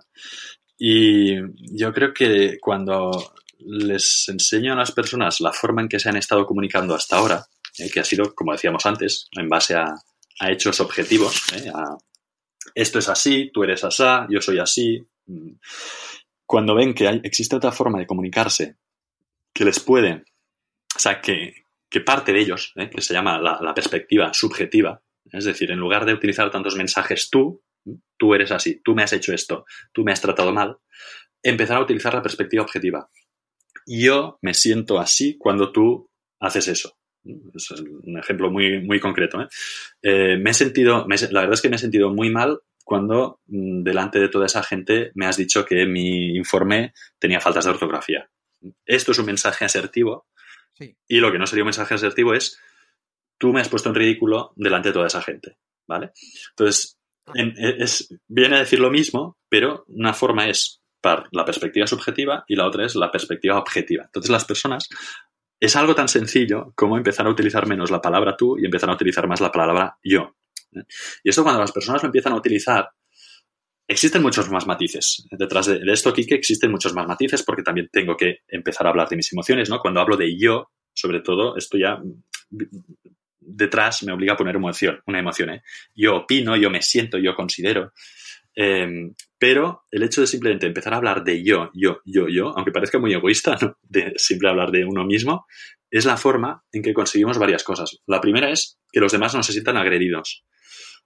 Y yo creo que cuando les enseño a las personas la forma en que se han estado comunicando hasta ahora, eh, que ha sido, como decíamos antes, en base a, hechos objetivos, eh, a esto es así, tú eres asá, yo soy así. Cuando ven que hay, existe otra forma de comunicarse que les puede, o sea, que, que parte de ellos, ¿eh? que se llama la, perspectiva subjetiva, es decir, en lugar de utilizar tantos mensajes tú, tú eres así, tú me has hecho esto, tú me has tratado mal, empezar a utilizar la perspectiva objetiva. Yo me siento así cuando tú haces eso. Es un ejemplo muy, muy concreto. ¿eh? Eh, me he sentido, la verdad es que me he sentido muy mal cuando mm, delante de toda esa gente me has dicho que mi informe tenía faltas de ortografía. Esto es un mensaje asertivo y lo que no sería un mensaje asertivo es, tú me has puesto en ridículo delante de toda esa gente, ¿vale? Entonces, e, es, viene a decir lo mismo, pero una forma es para la perspectiva subjetiva y la otra es la perspectiva objetiva. Entonces, las personas es algo tan sencillo como empezar a utilizar menos la palabra tú y empezar a utilizar más la palabra yo. Y esto cuando las personas lo empiezan a utilizar, Existen muchos más matices. Detrás de, esto, Kike, existen muchos más matices porque también tengo que empezar a hablar de mis emociones, ¿no? Cuando hablo de yo, sobre todo, esto ya detrás me obliga a poner emoción, una emoción, ¿eh? Yo opino, yo me siento, yo considero. Em, pero el hecho de simplemente empezar a hablar de yo, yo, yo, yo, aunque parezca muy egoísta, ¿no? de siempre hablar de uno mismo, es la forma en que conseguimos varias cosas. La primera es que los demás no se sientan agredidos.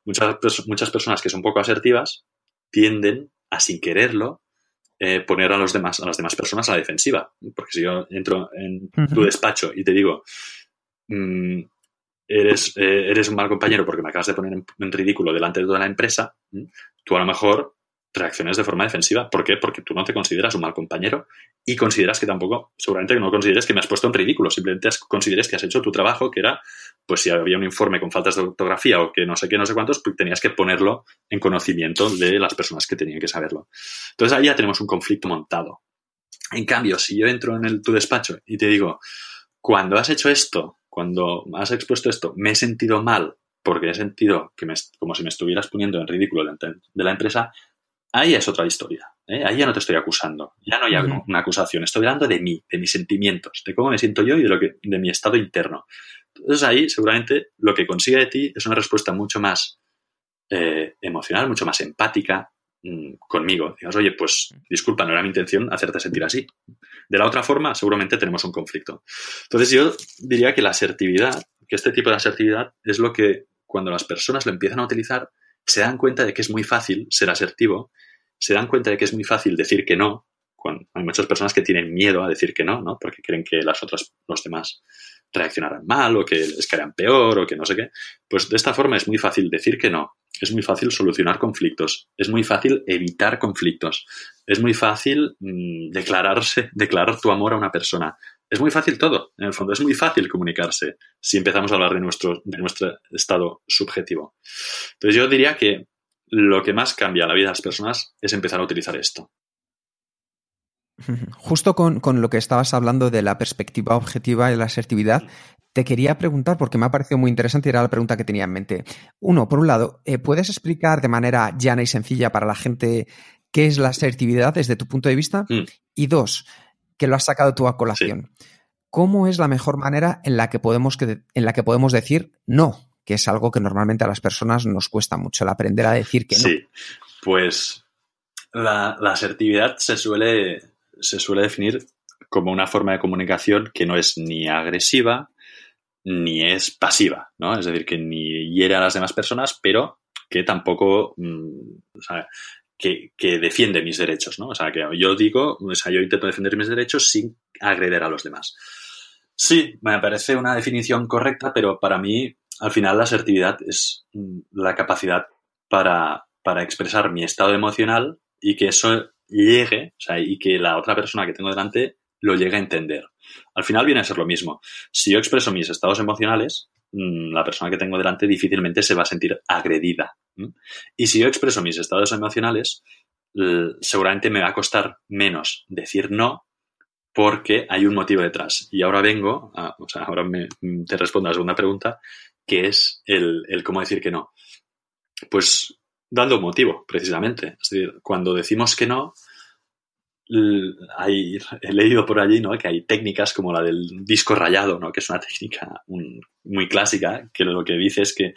Muchas, muchas personas que son poco asertivas tienden a, sin quererlo, eh, poner a los demás, a las demás personas a la defensiva. Porque si yo entro en tu despacho y te digo, mm, eres, eh, eres un mal compañero porque me acabas de poner en, ridículo delante de toda la empresa, tú a lo mejor reacciones de forma defensiva. ¿Por qué? Porque tú no te consideras un mal compañero y consideras que tampoco, seguramente no consideres que me has puesto en ridículo, simplemente consideres que has hecho tu trabajo, que era, pues si había un informe con faltas de ortografía o que no sé qué, no sé cuántos, pues tenías que ponerlo en conocimiento de las personas que tenían que saberlo. Entonces ahí ya tenemos un conflicto montado. En cambio, si yo entro en el, tu despacho y te digo, cuando has hecho esto, cuando has expuesto esto, me he sentido mal porque he sentido que me, como si me estuvieras poniendo en ridículo de la empresa, ahí es otra historia. ¿eh? Ahí ya no te estoy acusando, ya no hay una acusación, estoy hablando de mí, de mis sentimientos, de cómo me siento yo y de, lo que, de mi estado interno. Entonces ahí seguramente lo que consigue de ti es una respuesta mucho más eh, emocional, mucho más empática mm, conmigo. Digas, oye, pues disculpa, no era mi intención hacerte sentir así. De la otra forma, seguramente tenemos un conflicto. Entonces yo diría que la asertividad, que este tipo de asertividad es lo que cuando las personas lo empiezan a utilizar, se dan cuenta de que es muy fácil ser asertivo, se dan cuenta de que es muy fácil decir que no. Hay muchas personas que tienen miedo a decir que no, ¿no? Porque creen que las otras, los demás reaccionarán mal o que les caerán peor o que no sé qué. Pues de esta forma es muy fácil decir que no, es muy fácil solucionar conflictos, es muy fácil evitar conflictos, es muy fácil mm, declararse, declarar tu amor a una persona, es muy fácil todo, en el fondo, es muy fácil comunicarse si empezamos a hablar de nuestro, de nuestro estado subjetivo. Entonces yo diría que lo que más cambia la vida de las personas es empezar a utilizar esto. Justo con, lo que estabas hablando de la perspectiva objetiva y la asertividad, te quería preguntar, porque me ha parecido muy interesante y era la pregunta que tenía en mente. Uno, por un lado, eh, ¿puedes explicar de manera llana y sencilla para la gente qué es la asertividad desde tu punto de vista? Mm. Y dos, que lo has sacado tú a colación. ¿Cómo es la mejor manera en la, que podemos en la que podemos decir no? Que es algo que normalmente a las personas nos cuesta mucho, el aprender a decir que no. Sí, pues la, asertividad se suele, se suele definir como una forma de comunicación que no es ni agresiva ni es pasiva, ¿no? Es decir, que ni hiere a las demás personas, pero que tampoco mm, que, defiende mis derechos, ¿no? O sea, que yo digo, o sea, yo intento defender mis derechos sin agreder a los demás. Sí, me parece una definición correcta, pero para mí, al final, la asertividad es mm, la capacidad para, para expresar mi estado emocional y que eso llegue, o sea, y que la otra persona que tengo delante lo llegue a entender. Al final viene a ser lo mismo. Si yo expreso mis estados emocionales, la persona que tengo delante difícilmente se va a sentir agredida. Y si yo expreso mis estados emocionales, seguramente me va a costar menos decir no porque hay un motivo detrás. Y ahora vengo, o sea, ahora te respondo a la segunda pregunta, que es el, el cómo decir que no. Pues dando un motivo, precisamente. Es decir, cuando decimos que no, hay, he leído por allí ¿no? que hay técnicas como la del disco rayado, ¿no? que es una técnica muy clásica, que lo que dice es que,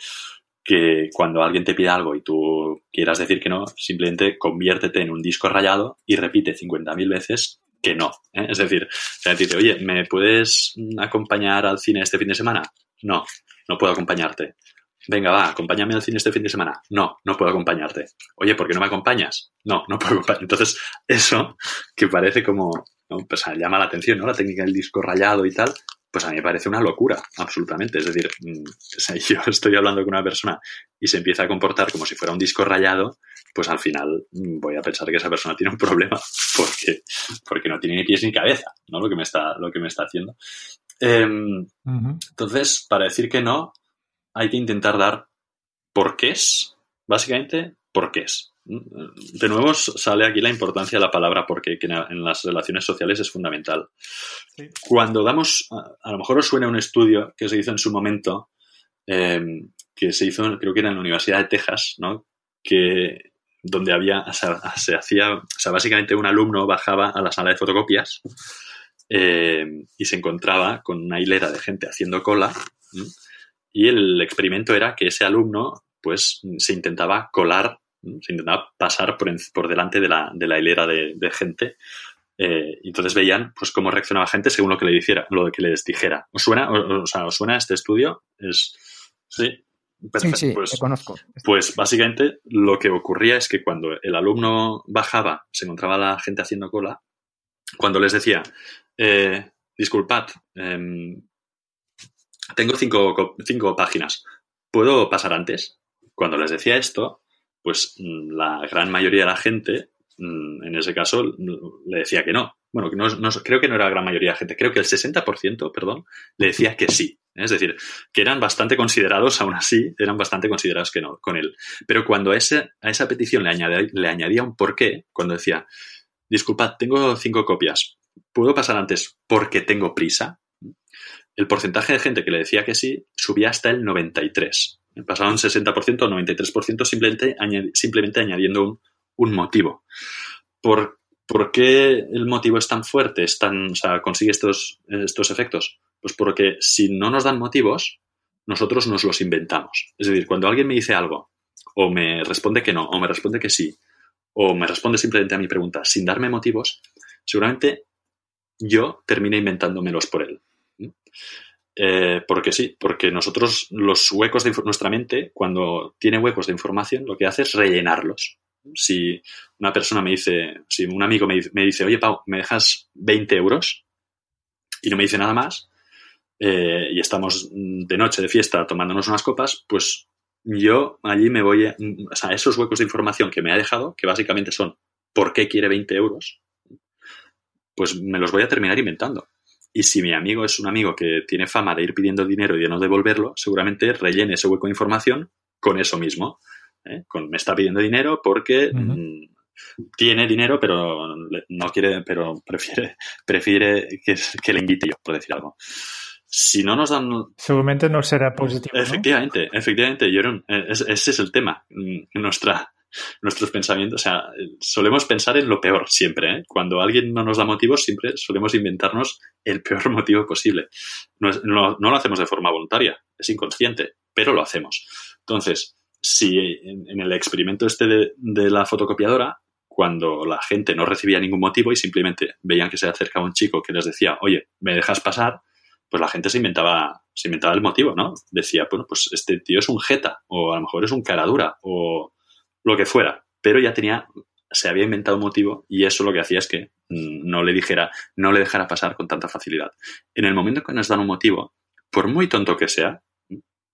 que cuando alguien te pide algo y tú quieras decir que no, simplemente conviértete en un disco rayado y repite 50.000 veces que no. ¿eh? Es decir, o dice, oye, ¿me puedes acompañar al cine este fin de semana? No, no puedo acompañarte. Venga, va, acompáñame al cine este fin de semana. No, no puedo acompañarte. Oye, ¿por qué no me acompañas? No, no puedo acompañarte. Entonces, eso que parece como, pues llama la atención, ¿no? La técnica del disco rayado y tal, pues a mí me parece una locura, absolutamente. Es decir, mm, yo estoy hablando con una persona y se empieza a comportar como si fuera un disco rayado, pues al final mm, voy a pensar que esa persona tiene un problema porque, porque no tiene ni pies ni cabeza, ¿no? Lo que me está, lo que me está haciendo. Em, entonces, para decir que no, hay que intentar dar porqués, básicamente porqués. De nuevo sale aquí la importancia de la palabra porque, que en las relaciones sociales es fundamental. Cuando damos, a, lo mejor os suena un estudio que se hizo en su momento, em, que se hizo, creo que era en la Universidad de Texas, ¿no? Que donde había, se hacía, o sea, básicamente un alumno bajaba a la sala de fotocopias em, y se encontraba con una hilera de gente haciendo cola. Y el experimento era que ese alumno, pues, se intentaba colar, se intentaba pasar por, por delante de la, de la hilera de, gente. Eh, entonces veían, pues, cómo reaccionaba gente según lo que le dijera, lo que les dijera. ¿Os suena, o, sea, ¿os suena este estudio? Es, sí, Sí, sí, pues, te conozco. Pues básicamente lo que ocurría es que cuando el alumno bajaba, se encontraba la gente haciendo cola, cuando les decía, eh, disculpad, em, tengo cinco, cinco páginas, ¿puedo pasar antes? Cuando les decía esto, pues mm, la gran mayoría de la gente, mm, en ese caso, le decía que no. Bueno, no, creo que no era la gran mayoría de la gente, creo que el 60%, perdón, le decía que sí. Es decir, que eran bastante considerados, aún así, eran bastante considerados que no, con él. Pero cuando a esa petición le añadía, le añadía un porqué, cuando decía, disculpad, tengo cinco copias, ¿puedo pasar antes porque tengo prisa? El porcentaje de gente que le decía que sí subía hasta el 93%. Pasaba un 60% al 93% simplemente, añadi- simplemente añadiendo un, motivo. ¿Por, por qué el motivo es tan fuerte, es tan, o sea, consigue estos, estos efectos? Pues porque si no nos dan motivos, nosotros nos los inventamos. Es decir, cuando alguien me dice algo, o me responde que no, o me responde que sí, o me responde simplemente a mi pregunta sin darme motivos, seguramente yo termine inventándomelos por él. Eh, porque sí, porque nosotros los huecos de nuestra mente, cuando tiene huecos de información, lo que hace es rellenarlos. Si una persona me dice, si un amigo me, dice- oye Pau, ¿me dejas 20 euros? Y no me dice nada más, eh, y estamos de noche de fiesta tomándonos unas copas, pues yo allí me voy, a, o sea, esos huecos de información que me ha dejado, que básicamente son ¿por qué quiere 20 euros? Pues me los voy a terminar inventando. Y si mi amigo es un amigo que tiene fama de ir pidiendo dinero y de no devolverlo, seguramente rellene ese hueco de información con eso mismo. ¿eh? Con me está pidiendo dinero porque mm, tiene dinero, pero no quiere, pero prefiere, prefiere que, que le invite yo, por decir algo. Si no nos dan Seguramente no será positivo. ¿no? Efectivamente, efectivamente, Jeroen, eh, es- ese es el tema. Mm, Nuestra, nuestros pensamientos, o sea, solemos pensar en lo peor siempre. ¿eh? Cuando alguien no nos da motivos, siempre solemos inventarnos el peor motivo posible. No, lo hacemos de forma voluntaria, es inconsciente, pero lo hacemos. Entonces, si en, el experimento este de, de la fotocopiadora, cuando la gente no recibía ningún motivo y simplemente veían que se acercaba un chico que les decía, oye, ¿me dejas pasar? pues la gente se inventaba, se inventaba el motivo, ¿no? Decía, bueno, pues este tío es un jeta, o a lo mejor es un cara dura, o lo que fuera. Pero ya tenía, se había inventado un motivo y eso lo que hacía es que mm, no le dijera, no le dejara pasar con tanta facilidad. En el momento que nos dan un motivo, por muy tonto que sea,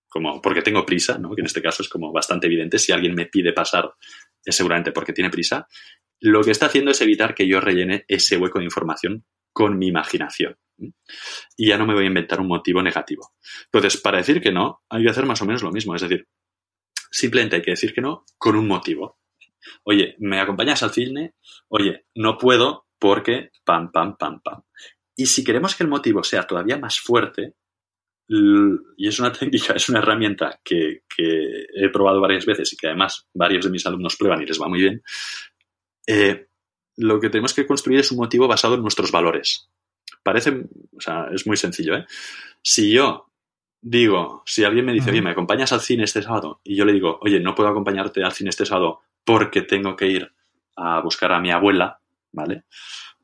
como porque tengo prisa, ¿no? Que en este caso es como bastante evidente, si alguien me pide pasar, es seguramente porque tiene prisa, lo que está haciendo es evitar que yo rellene ese hueco de información con mi imaginación y ya no me voy a inventar un motivo negativo. Entonces, para decir que no, hay que hacer más o menos lo mismo. Es decir, simplemente hay que decir que no con un motivo. Oye, ¿me acompañas al cine? Oye, no puedo porque pam, pam, pam, pam. Y si queremos que el motivo sea todavía más fuerte, y es una técnica, es una herramienta que, que he probado varias veces y que además varios de mis alumnos prueban y les va muy bien, eh, lo que tenemos que construir es un motivo basado en nuestros valores. Parece, o sea, es muy sencillo, ¿eh? Si yo digo, si alguien me dice, Ujú. oye, ¿me acompañas al cine este sábado? Y yo le digo, oye, no puedo acompañarte al cine este sábado porque tengo que ir a buscar a mi abuela, ¿vale?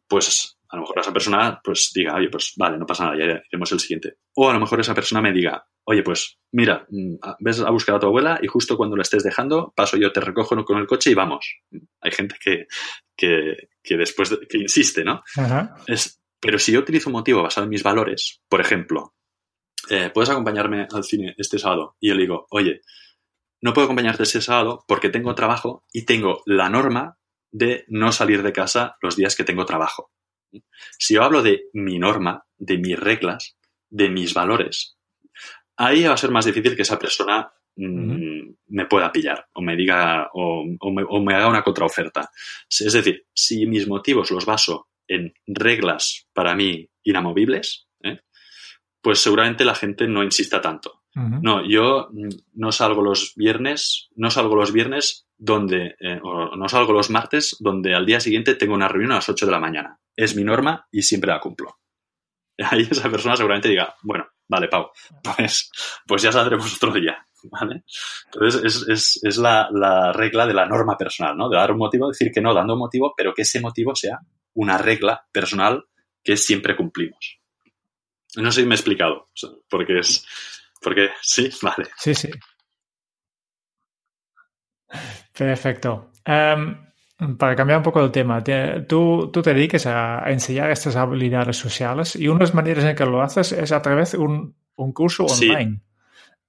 Pues a lo mejor esa persona pues diga, oye, pues vale, no pasa nada, ya iremos el siguiente. O a lo mejor esa persona me diga, oye, pues mira, mm, ves a buscar a tu abuela y justo cuando la estés dejando, paso yo, te recojo con el coche y vamos. Hay gente que, que, que después, de- que insiste, ¿no? Es, pero si yo utilizo un motivo basado en mis valores, por ejemplo, eh, ¿puedes acompañarme al cine este sábado? Y yo le digo, oye, no puedo acompañarte este sábado porque tengo trabajo y tengo la norma de no salir de casa los días que tengo trabajo. Si yo hablo de mi norma, de mis reglas, de mis valores, ahí va a ser más difícil que esa persona mm, me pueda pillar o me diga o, o me, o me haga una contraoferta. Es decir, si mis motivos los baso en reglas para mí inamovibles. Pues seguramente la gente no insista tanto. No, yo no salgo los viernes, no salgo los viernes donde, eh, o no salgo los martes donde al día siguiente tengo una reunión a las 8 de la mañana. Es mi norma y siempre la cumplo. Ahí esa persona seguramente diga, bueno, vale, Pau, pues, pues ya saldremos otro día, ¿vale? Entonces es, es, es la, la regla de la norma personal, ¿no? De dar un motivo, decir que no dando un motivo, pero que ese motivo sea una regla personal que siempre cumplimos. No sé si me he explicado, porque es, porque sí, vale. Sí, sí. Perfecto. Em, para cambiar un poco el tema, tú, tú te dediques a, enseñar estas habilidades sociales y una de las maneras en que lo haces es a través de un, un curso online.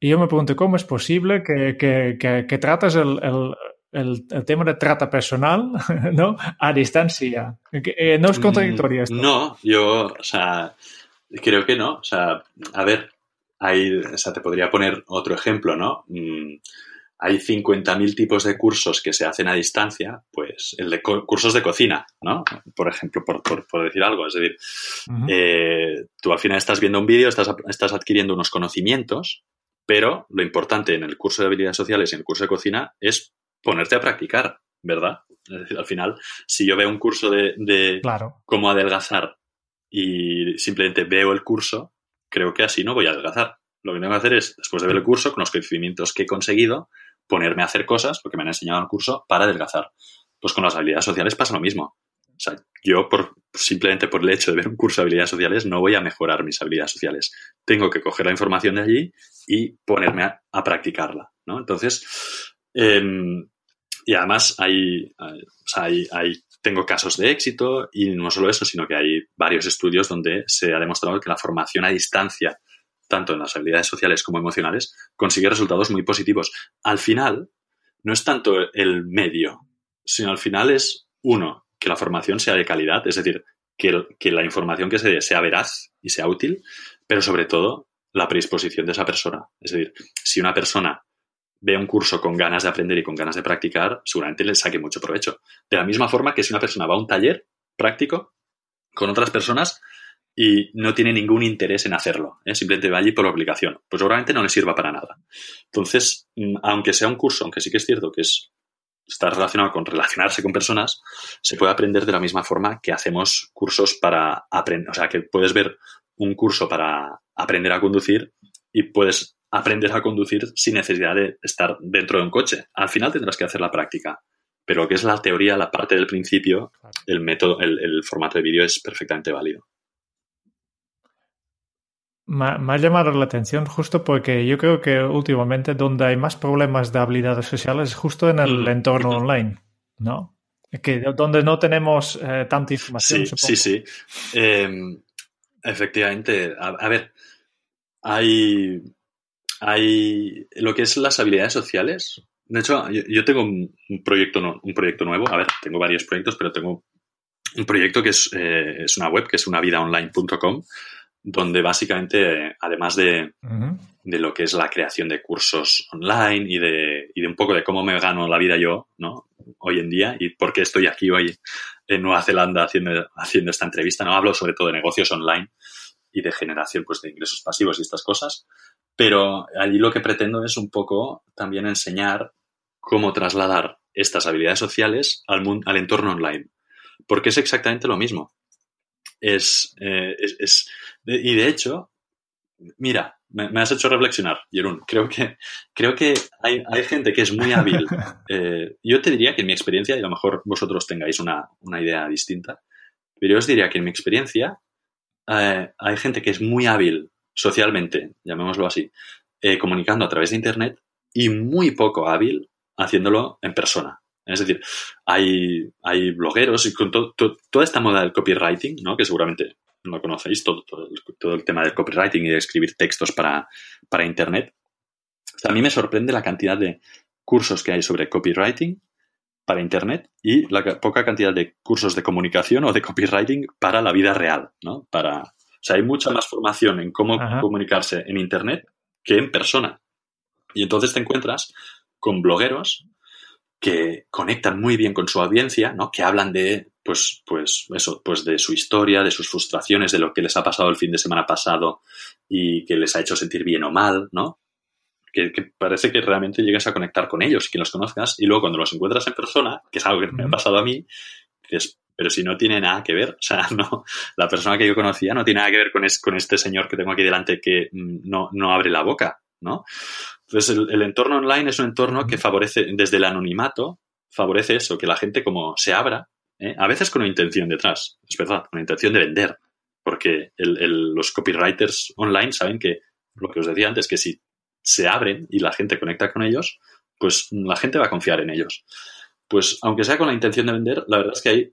Y yo me pregunto cómo es posible que, que, que, tratas el, el, el, tema de trata personal ¿no? a distancia. Eh, ¿No es contradictorio esto? No, yo, o sea, creo que no. O sea, a ver, hay, o sea, te podría poner otro ejemplo, ¿no? Mm, hay 50.000 tipos de cursos que se hacen a distancia, pues el de cursos de cocina, ¿no? Por ejemplo, por, por, decir algo. Es decir, eh, tú al final estás viendo un vídeo, estás, estás adquiriendo unos conocimientos, pero lo importante en el curso de habilidades sociales y en el curso de cocina es ponerte a practicar, ¿verdad? Es decir, al final, si yo veo un curso de, de cómo adelgazar y simplemente veo el curso, creo que así no voy a adelgazar. Lo que tengo que hacer es, después de ver el curso, con los conocimientos que he conseguido, ponerme a hacer cosas, porque me han enseñado el curso, para adelgazar. Pues con las habilidades sociales pasa lo mismo. O sea, yo por, simplemente por el hecho de ver un curso de habilidades sociales no voy a mejorar mis habilidades sociales. Tengo que coger la información de allí y ponerme a, practicarla, ¿no? Entonces, em, y además hay, hay, tengo casos de éxito y no solo eso, sino que hay varios estudios donde se ha demostrado que la formación a distancia tanto en las habilidades sociales como emocionales, consigue resultados muy positivos. Al final, no es tanto el medio, sino al final es, uno, que la formación sea de calidad, es decir, que, que la información que se dé sea veraz y sea útil, pero sobre todo la predisposición de esa persona. Es decir, si una persona ve un curso con ganas de aprender y con ganas de practicar, seguramente le saque mucho provecho. De la misma forma que si una persona va a un taller práctico con otras personas, y no tiene ningún interés en hacerlo, ¿eh? simplemente va allí por obligación, pues seguramente no le sirva para nada. Entonces, mm, aunque sea un curso, aunque sí que es cierto que es está relacionado con relacionarse con personas, se puede aprender de la misma forma que hacemos cursos para aprender, o sea, que puedes ver un curso para aprender a conducir y puedes aprender a conducir sin necesidad de estar dentro de un coche. Al final tendrás que hacer la práctica, pero lo que es la teoría, la parte del principio, el método, el formato de vídeo es perfectamente válido. Me, ha llamado la atención justo porque yo creo que últimamente donde hay más problemas de habilidades sociales es justo en el mm. entorno online, ¿no? Que donde no tenemos eh, tanta información. Sí, sí, sí. Em, efectivamente, a, ver, hay, hay lo que es las habilidades sociales. De hecho, yo, tengo un, proyecto un proyecto nuevo. A ver, tengo varios proyectos, pero tengo un proyecto que es, eh, es una web que es unavidaonline.com donde básicamente, además de, de, lo que es la creación de cursos online y de, y de un poco de cómo me gano la vida yo, ¿no? Hoy en día y por qué estoy aquí hoy en Nueva Zelanda haciendo, haciendo esta entrevista, ¿no? Hablo sobre todo de negocios online y de generación, pues, de ingresos pasivos y estas cosas. Pero allí lo que pretendo es un poco también enseñar cómo trasladar estas habilidades sociales al, mundo, al entorno online. Porque es exactamente lo mismo. Es, eh, es y de hecho, mira, me, has hecho reflexionar, Jerún. Creo que, creo que hay, gente que es muy hábil. Eh, yo te diría que en mi experiencia, y a lo mejor vosotros tengáis una, idea distinta, pero yo os diría que en mi experiencia eh, hay gente que es muy hábil socialmente, llamémoslo así, eh, comunicando a través de Internet y muy poco hábil haciéndolo en persona. Es decir, hay, hay blogueros y con toda esta moda del copywriting, ¿no? que seguramente no conocéis, todo, todo, el, tema del copywriting y de escribir textos para, para Internet. a mí me sorprende la cantidad de cursos que hay sobre copywriting para Internet y la poca cantidad de cursos de comunicación o de copywriting para la vida real, ¿no? Para, sea, hay mucha más formación en cómo comunicarse en Internet que en persona. Y entonces te encuentras con blogueros que conectan muy bien con su audiencia, ¿no? Que hablan de pues, pues eso, pues de su historia, de sus frustraciones, de lo que les ha pasado el fin de semana pasado y que les ha hecho sentir bien o mal, ¿no? Que, parece que realmente llegas a conectar con ellos y que los conozcas y luego cuando los encuentras en persona, que es algo que me ha pasado a mí, dices, pero si no tiene nada que ver, o sea, no, la persona que yo conocía no tiene nada que ver con, con este señor que tengo aquí delante que mm, no, no abre la boca, ¿no? Entonces, el, el, entorno online es un entorno que favorece, desde el anonimato, favorece eso, que la gente como se abra ¿eh? a veces con una intención detrás, es verdad, con la intención de vender, porque los copywriters online saben que, lo que os decía antes, que si se abren y la gente conecta con ellos, pues la gente va a confiar en ellos. Pues aunque sea con la intención de vender, la verdad es que hay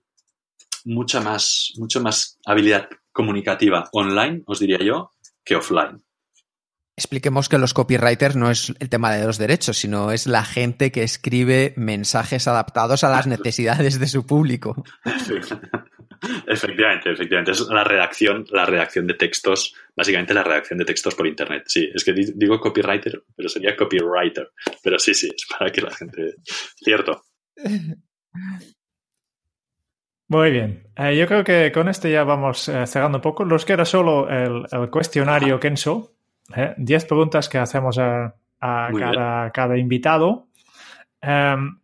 mucha más, mucho más habilidad comunicativa online, os diría yo, que offline. Expliquemos que los copywriters no es el tema de los derechos, sino es la gente que escribe mensajes adaptados a las necesidades de su público. Efectivamente, efectivamente. Es la redacción, la redacción de textos, básicamente la redacción de textos por internet. Sí, es que digo copywriter, pero sería copywriter. Pero sí, sí, es para que la gente. Cierto. Muy bien. Eh, yo creo que con esto ya vamos eh, cerrando un poco. Nos queda solo el, cuestionario Kenso. Eh, diez preguntas que hacemos a, cada, invitado. Em,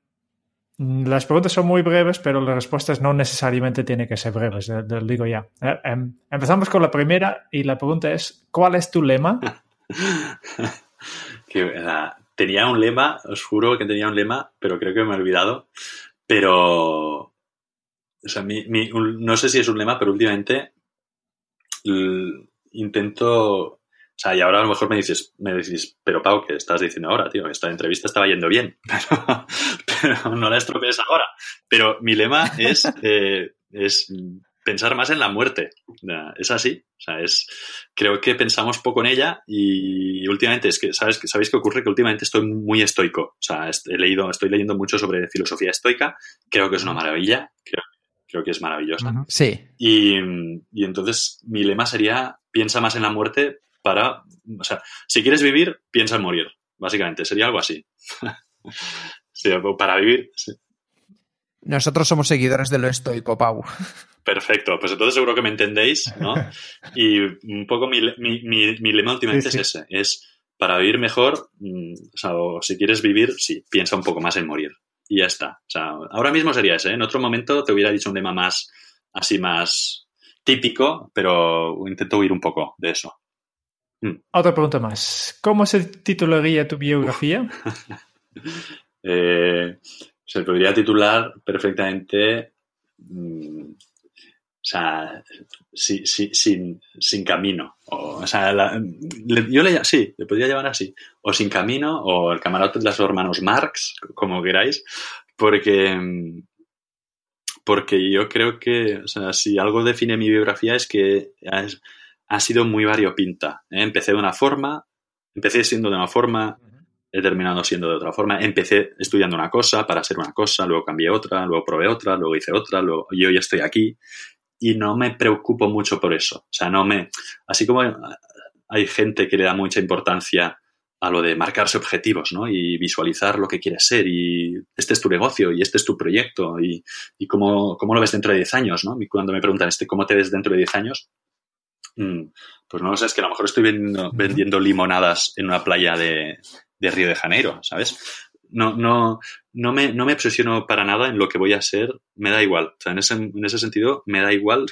las preguntas son muy breves, pero las respuestas no necesariamente tienen que ser breves, lo digo ya. Em, empezamos con la primera y la pregunta es, ¿cuál es tu lema? tenía un lema, os juro que tenía un lema, pero creo que me he olvidado. Pero o sea, mi, mi, no sé si es un lema, pero últimamente intento. O sea, y ahora a lo mejor me dices, me dices, pero Pau, ¿qué estás diciendo ahora, tío? Esta entrevista estaba yendo bien, pero, no la estropees ahora. Pero mi lema es, eh, es pensar más en la muerte. Es así. O sea, es, creo que pensamos poco en ella y últimamente es que, ¿sabes? ¿sabéis qué ocurre? Que últimamente estoy muy estoico. O sea, he leído, estoy leyendo mucho sobre filosofía estoica. Creo que es una maravilla. Creo creo que es maravillosa. Sí. Y, entonces mi lema sería, piensa más en la muerte para, o sea, si quieres vivir, piensa en morir, básicamente, sería algo así. para vivir. Nosotros somos seguidores de lo estoico, Pau. Perfecto, pues entonces seguro que me entendéis, ¿no? Y un poco mi, lema últimamente es ese, es para vivir mejor, mm, o sea, si quieres vivir, sí, piensa un poco más en morir y ya está. O sea, ahora mismo sería ese. ¿eh? En otro momento te hubiera dicho un lema más, así más típico, pero intento huir un poco de eso. Mm. Otra pregunta más. ¿Cómo se titularía tu biografía? Eh, se podría titular perfectamente mm, o sea, sin, sin, camino. O, sea, yo le sí, le podría llamar así. O sin camino, o el camarote de los hermanos Marx, como queráis, porque, porque yo creo que, o sea, si algo define mi biografía es que ha sido muy variopinta. ¿eh? Empecé de una forma, empecé siendo de una forma, he terminado siendo de otra forma. Empecé estudiando una cosa para ser una cosa, luego cambié otra, luego probé otra, luego hice otra, luego yo ya estoy aquí y no me preocupo mucho por eso. O sea, no me. Así como hay gente que le da mucha importancia a lo de marcarse objetivos, ¿no? Y visualizar lo que quieres ser y este es tu negocio y este es tu proyecto y, y cómo, cómo, lo ves dentro de 10 años, ¿no? Y cuando me preguntan, este, ¿cómo te ves dentro de 10 años? Mm, pues no lo sé, es que a lo mejor estoy vendiendo, vendiendo limonadas en una playa de, de Río de Janeiro, ¿sabes? No, no, no, me, no me obsesiono para nada en lo que voy a ser, me da igual. En ese, en ese sentido, me da igual.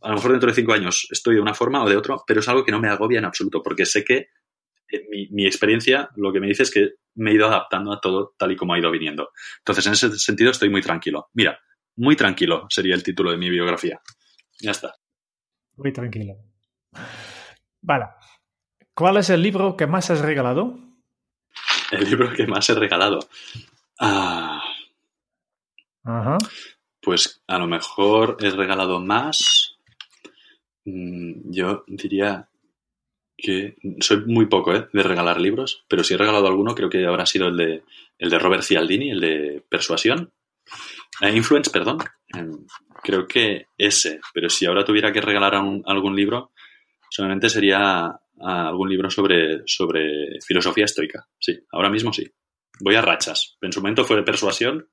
A lo mejor dentro de cinco años estoy de una forma o de otra, pero es algo que no me agobia en absoluto, porque sé que eh, mi, mi, experiencia lo que me dice es que me he ido adaptando a todo tal y como ha ido viniendo. Entonces, en ese sentido, estoy muy tranquilo. Mira, muy tranquilo sería el título de mi biografía. Ya está. Muy tranquilo. Vale. ¿Cuál es el libro que más has regalado? el libro que más he regalado. Ah, Pues a lo mejor he regalado más. Mm, yo diría que soy muy poco ¿eh? de regalar libros, pero si he regalado alguno creo que habrá sido el de, el de Robert Cialdini, el de Persuasión. Eh, influence, perdón. Em, creo que ese, pero si ahora tuviera que regalar algún libro, solamente sería algún libro sobre, sobre filosofía estoica. Sí, ahora mismo sí. Voy a rachas. En su momento fue de persuasión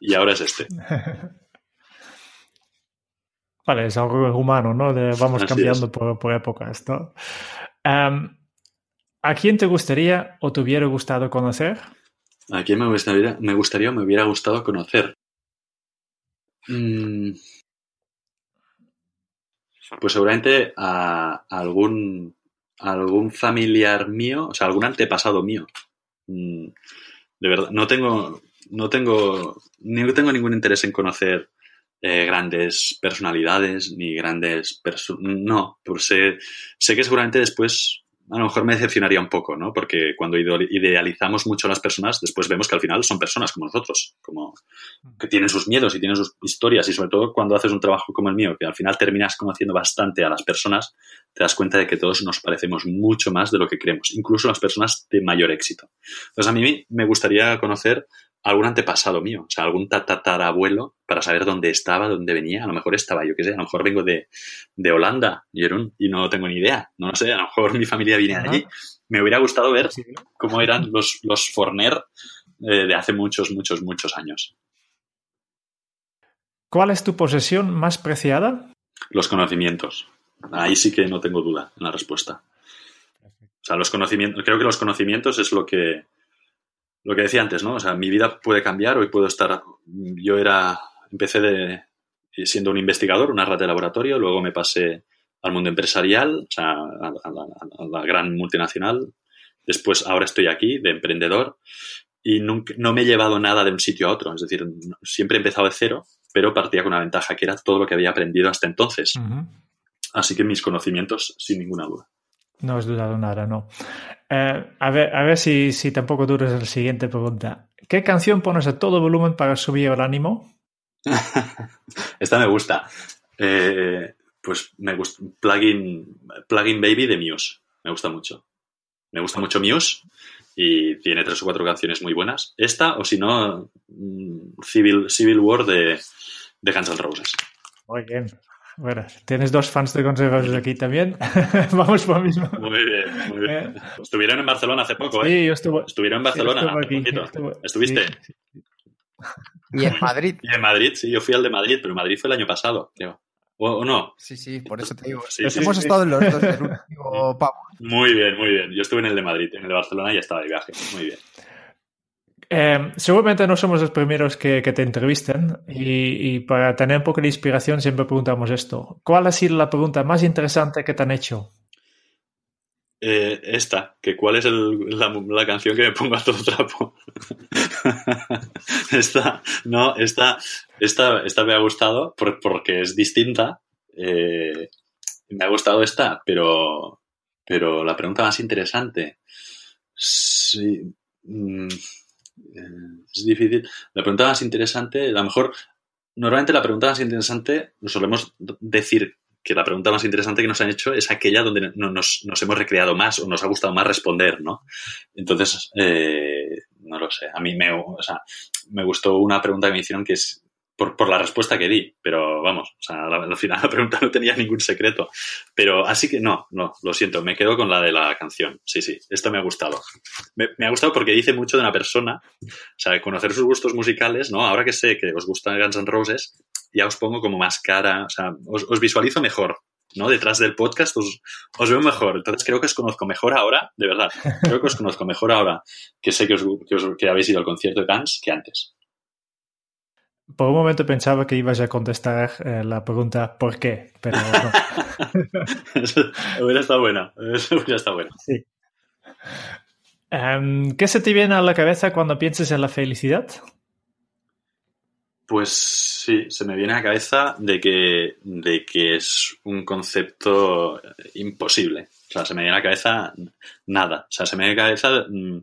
y ahora es este. Vale, es algo humano, ¿no? vamos cambiando por, épocas, ¿no? Em, ¿A quién te gustaría o te hubiera gustado conocer? ¿A quién me gustaría, me gustaría o me hubiera gustado conocer? Mm. Pues seguramente a algún algún familiar mío, o sea, algún antepasado mío. Mm, de verdad, no tengo, no tengo, ni tengo ningún interés en conocer eh, grandes personalidades ni grandes personas. No, pues sé, sé que seguramente después a lo mejor me decepcionaría un poco, ¿no? Porque cuando idealizamos mucho a las personas, después vemos que al final son personas como nosotros, como que tienen sus miedos y tienen sus historias y sobre todo cuando haces un trabajo como el mío, que al final terminas conociendo bastante a las personas, te das cuenta de que todos nos parecemos mucho más de lo que creemos, incluso las personas de mayor éxito. Entonces a mí me gustaría conocer algún antepasado mío, o sea, algún tatarabuelo para saber dónde estaba, dónde venía. A lo mejor estaba, yo qué sé, a lo mejor vengo de, de Holanda, Jerón, y no tengo ni idea. No lo sé, a lo mejor mi familia viene de allí. Me hubiera gustado ver cómo eran los, los Forner eh, de hace muchos, muchos, muchos años. ¿Cuál es tu posesión más preciada? Los conocimientos. Ahí sí que no tengo duda en la respuesta. O sea, los conocimientos, creo que los conocimientos es lo que, lo que decía antes, ¿no? O sea, mi vida puede cambiar, hoy puedo estar, yo era, empecé de, siendo un investigador, una rata de laboratorio, luego me pasé al mundo empresarial, o sea, a, la, gran multinacional, después ahora estoy aquí de emprendedor y nunca, no me he llevado nada de un sitio a otro, es decir, siempre he empezado de cero, pero partía con una ventaja que era todo lo que había aprendido hasta entonces. Así que mis conocimientos, sin ninguna duda. No has dudado nada, no. Eh, a ver, a ver si, si tampoco dudas la siguiente pregunta. ¿Qué canción pones a todo volumen para subir el ánimo? Esta me gusta. Eh, pues me gusta. Plugin, Plugin Baby de Muse. Me gusta mucho. Me gusta mucho Muse y tiene tres o cuatro canciones muy buenas. Esta, o si no, mm, Civil, Civil War de, de Guns N' Roses. Muy bien. Bueno, tienes dos fans de consejos aquí también. Vamos por lo mismo. Muy bien, muy bien. Eh. Estuvieron en Barcelona hace poco, ¿eh? Sí, yo estuve. Estuvieron en Barcelona ¿Estuviste? Y en Madrid. Y en Madrid, sí, yo fui al de Madrid, pero Madrid fue el año pasado, creo. ¿O, no? Sí, sí, por eso te digo. hemos estado en los dos del último Muy bien, muy bien. Yo estuve en el de Madrid, en el de Barcelona y estaba de viaje. Muy bien. Eh, seguramente no somos los primeros que, te entrevisten y, para tener un poco de inspiración siempre preguntamos esto. ¿Cuál ha sido la pregunta más interesante que te han hecho? Eh, esta, que cuál es la, canción que me pongo a todo trapo. esta, no, esta, esta, esta me ha gustado porque es distinta. Eh, me ha gustado esta, pero, pero la pregunta más interesante. Sí. Mm, es difícil. La pregunta más interesante, a lo mejor, normalmente la pregunta más interesante, solemos decir que la pregunta más interesante que nos han hecho es aquella donde nos, hemos recreado más o nos ha gustado más responder, ¿no? Entonces, eh, no lo sé. A mí me, me gustó una pregunta que me hicieron que es por, la respuesta que di, pero vamos, o sea, al final la pregunta no tenía ningún secreto. Pero así que no, no, lo siento, me quedo con la de la canción. Sí, sí, esta me ha gustado. Me, ha gustado porque dice mucho de una persona, o sea, conocer sus gustos musicales, ¿no? Ahora que sé que os gustan Guns N' Roses, ya os pongo como más cara, o sea, os, visualizo mejor, ¿no? Detrás del podcast os, veo mejor. Entonces creo que os conozco mejor ahora, de verdad. Creo que os conozco mejor ahora que sé que, os, que habéis ido al concierto de Guns que antes. Por un momento pensaba que ibas a contestar eh, la pregunta ¿por qué? Pero no. eso hubiera estado bueno. Eso hubiera estado bueno. Sí. Em, ¿Qué se te viene a la cabeza cuando piensas en la felicidad? Pues sí, se me viene a la cabeza de que, de que es un concepto imposible. O sea, se me viene a la cabeza nada. O sea, se me viene a la cabeza, mm,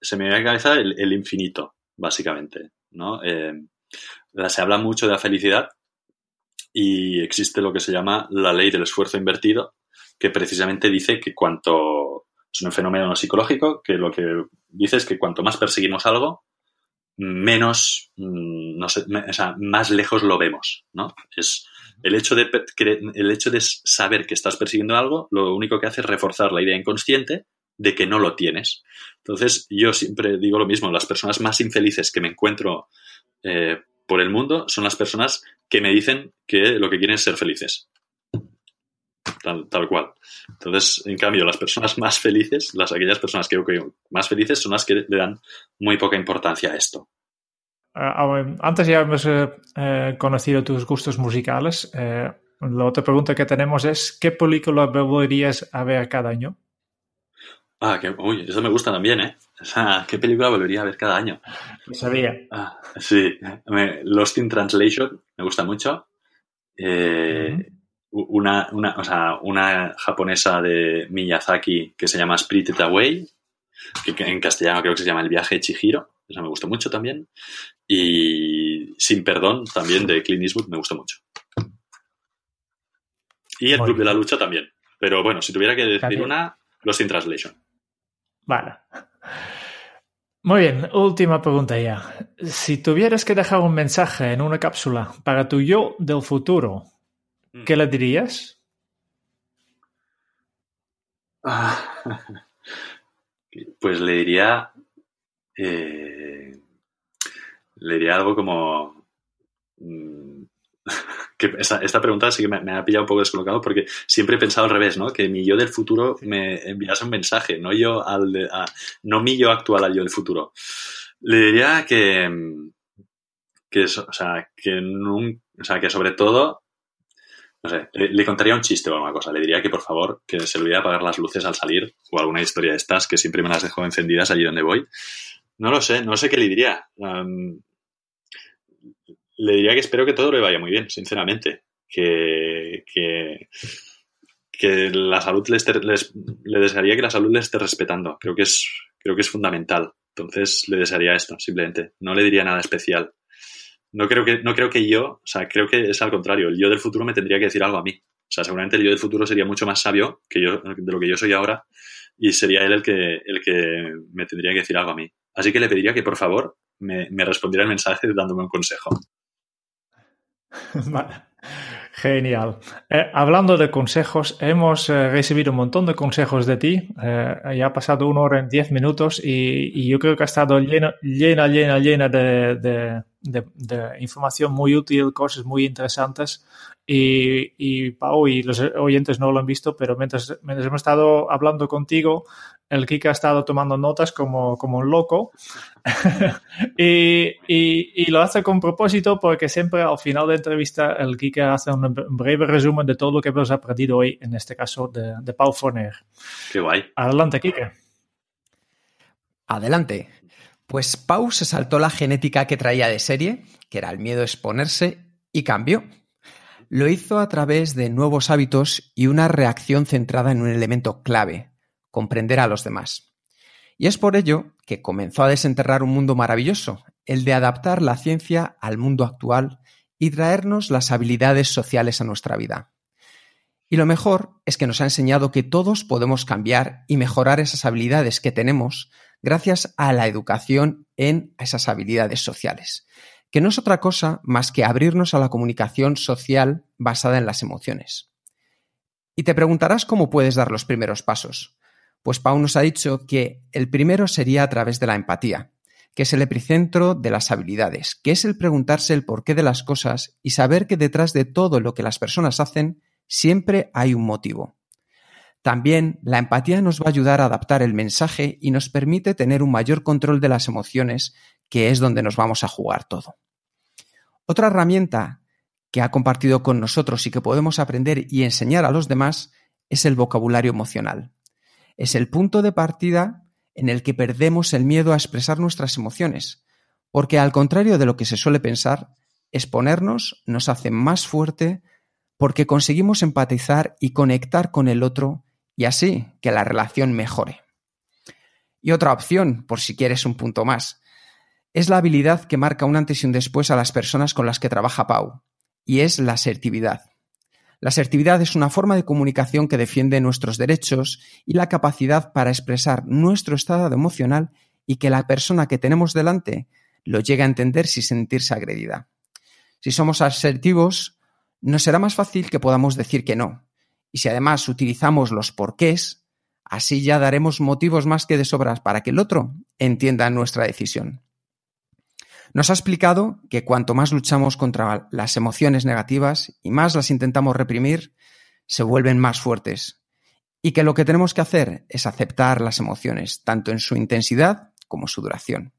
se me viene a la cabeza el, infinito, básicamente. ¿no? Eh, se habla mucho de la felicidad y existe lo que se llama la ley del esfuerzo invertido, que precisamente dice que cuanto es un fenómeno psicológico, que lo que dice es que cuanto más perseguimos algo, menos, mm, no sé, o sea, más lejos lo vemos, ¿no? Es el hecho de el hecho de saber que estás persiguiendo algo, lo único que hace es reforzar la idea inconsciente de que no lo tienes. Entonces, yo siempre digo lo mismo, las personas más infelices que me encuentro eh, por el mundo son las personas que me dicen que lo que quieren es ser felices. Tal, cual. Entonces, en cambio, las personas más felices, las aquellas personas que creo más felices, son las que le dan muy poca importancia a esto. Ah, antes ya hemos eh, eh, conocido tus gustos musicales. la otra pregunta que tenemos es, ¿qué película volverías a ver cada año? Ah, que, uy, eso me gusta también, ¿eh? O sea, ¿qué película volvería a ver cada año? Lo sabía. Ah, sí, Lost in Translation me gusta mucho. Eh, una, una, o sea, una japonesa de Miyazaki que se llama Spirited Away, que, en castellano creo que se llama El viaje de Chihiro, esa me gustó mucho también. Y Sin Perdón también de Clint Eastwood me gustó mucho. Y El Club de la Lucha también. Pero bueno, si tuviera que decir una, Los in Translation. Vale. Muy bien, última pregunta ya. Si tuvieras que dejar un mensaje en una cápsula para tu yo del futuro, ¿qué le dirías? pues le diría. Eh, le diría algo como. Mm, que esta, pregunta sí que me, ha pillado un poco descolocado porque siempre he pensado al revés, ¿no? Que mi yo del futuro me enviase un mensaje, no yo al no mi yo actual al yo del futuro. Le diría que, que, o sea, que, o sea, que sobre todo, no sé, le, contaría un chiste o alguna cosa. Le diría que por favor que se olvide apagar las luces al salir o alguna historia de estas que siempre me las dejo encendidas allí donde voy. No lo sé, no sé qué le diría le diría que espero que todo le vaya muy bien, sinceramente. Que, que, la salud les, le desearía que la salud le esté respetando. Creo que es, creo que es fundamental. Entonces le desearía esto, simplemente. No le diría nada especial. No creo que, no creo que yo, o sea, creo que es al contrario. El yo del futuro me tendría que decir algo a mí. O sea, seguramente el yo del futuro sería mucho más sabio que yo, de lo que yo soy ahora, y sería él el que, el que me tendría que decir algo a mí. Así que le pediría que, por favor, me, me respondiera el mensaje dándome un consejo. Genial. Eh, hablando de consejos, hemos eh, recibido un montón de consejos de ti. Eh, ya ha pasado una hora en diez minutos y, yo creo que ha estado llena, llena, llena, llena de, información muy útil, cosas muy interesantes. Y, y, Pau y los oyentes no lo han visto, pero mientras, mientras hemos estado hablando contigo, el Kika ha estado tomando notas como, como un loco y, y, lo hace con propósito porque siempre al final de la entrevista el Kika hace un breve resumen de todo lo que hemos aprendido hoy, en este caso de, de Paul Forner. Qué guay. Adelante, Kika. Adelante. Pues Pau se saltó la genética que traía de serie, que era el miedo a exponerse, y cambió. Lo hizo a través de nuevos hábitos y una reacción centrada en un elemento clave, comprender a los demás. Y es por ello que comenzó a desenterrar un mundo maravilloso, el de adaptar la ciencia al mundo actual y traernos las habilidades sociales a nuestra vida. Y lo mejor es que nos ha enseñado que todos podemos cambiar y mejorar esas habilidades que tenemos gracias a la educación en esas habilidades sociales, que no es otra cosa más que abrirnos a la comunicación social basada en las emociones. Y te preguntarás cómo puedes dar los primeros pasos. Pues Pau nos ha dicho que el primero sería a través de la empatía, que es el epicentro de las habilidades, que es el preguntarse el porqué de las cosas y saber que detrás de todo lo que las personas hacen siempre hay un motivo. También la empatía nos va a ayudar a adaptar el mensaje y nos permite tener un mayor control de las emociones, que es donde nos vamos a jugar todo. Otra herramienta que ha compartido con nosotros y que podemos aprender y enseñar a los demás es el vocabulario emocional es el punto de partida en el que perdemos el miedo a expresar nuestras emociones, porque al contrario de lo que se suele pensar, exponernos nos hace más fuerte porque conseguimos empatizar y conectar con el otro y así que la relación mejore. Y otra opción, por si quieres un punto más, es la habilidad que marca un antes y un después a las personas con las que trabaja Pau, y es la asertividad. La asertividad es una forma de comunicación que defiende nuestros derechos y la capacidad para expresar nuestro estado emocional y que la persona que tenemos delante lo llegue a entender sin sentirse agredida. Si somos asertivos, nos será más fácil que podamos decir que no. Y si además utilizamos los porqués, así ya daremos motivos más que de sobras para que el otro entienda nuestra decisión. Nos ha explicado que cuanto más luchamos contra las emociones negativas y más las intentamos reprimir, se vuelven más fuertes. Y que lo que tenemos que hacer es aceptar las emociones, tanto en su intensidad como su duración.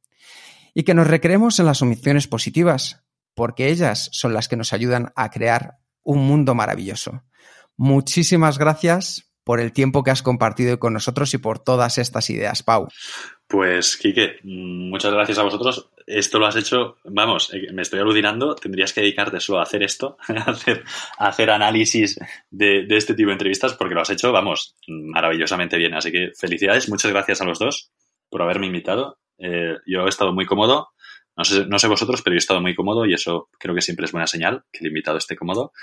Y que nos recreemos en las emociones positivas, porque ellas son las que nos ayudan a crear un mundo maravilloso. Muchísimas gracias por el tiempo que has compartido con nosotros y por todas estas ideas, Pau. Pues, Quique, muchas gracias a vosotros esto lo has hecho, vamos, eh, me estoy alucinando, tendrías que dedicarte solo a hacer esto, a hacer, análisis de, de, este tipo de entrevistas, porque lo has hecho, vamos, maravillosamente bien. Así que felicidades, muchas gracias a los dos por haberme invitado. Eh, yo he estado muy cómodo, no sé, no sé vosotros, pero yo he estado muy cómodo y eso creo que siempre es buena señal, que el invitado esté cómodo.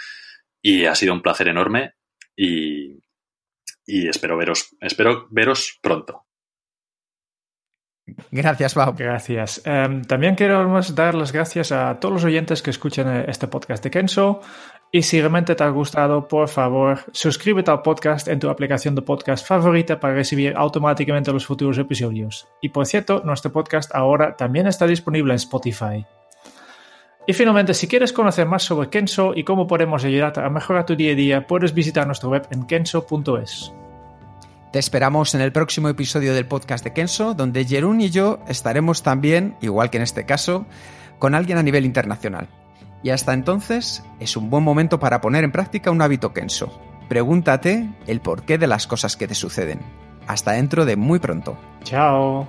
Y ha sido un placer enorme y, y espero veros, espero veros pronto. Gracias, Pau. Gracias. Um, también quiero dar las gracias a todos los oyentes que escuchan eh, este podcast de Kenzo. Y si realmente te ha gustado, por favor, suscríbete al podcast en tu aplicación de podcast favorita para recibir automáticamente los futuros episodios. Y por cierto, nuestro podcast ahora también está disponible en Spotify. Y finalmente, si quieres conocer más sobre Kenzo y cómo podemos ayudarte a mejorar tu día a día, puedes visitar nuestra web en kenzo.es. Te esperamos en el próximo episodio del podcast de Kenso, donde Jerún y yo estaremos también, igual que en este caso, con alguien a nivel internacional. Y hasta entonces es un buen momento para poner en práctica un hábito Kenso. Pregúntate el porqué de las cosas que te suceden. Hasta dentro de muy pronto. Chao.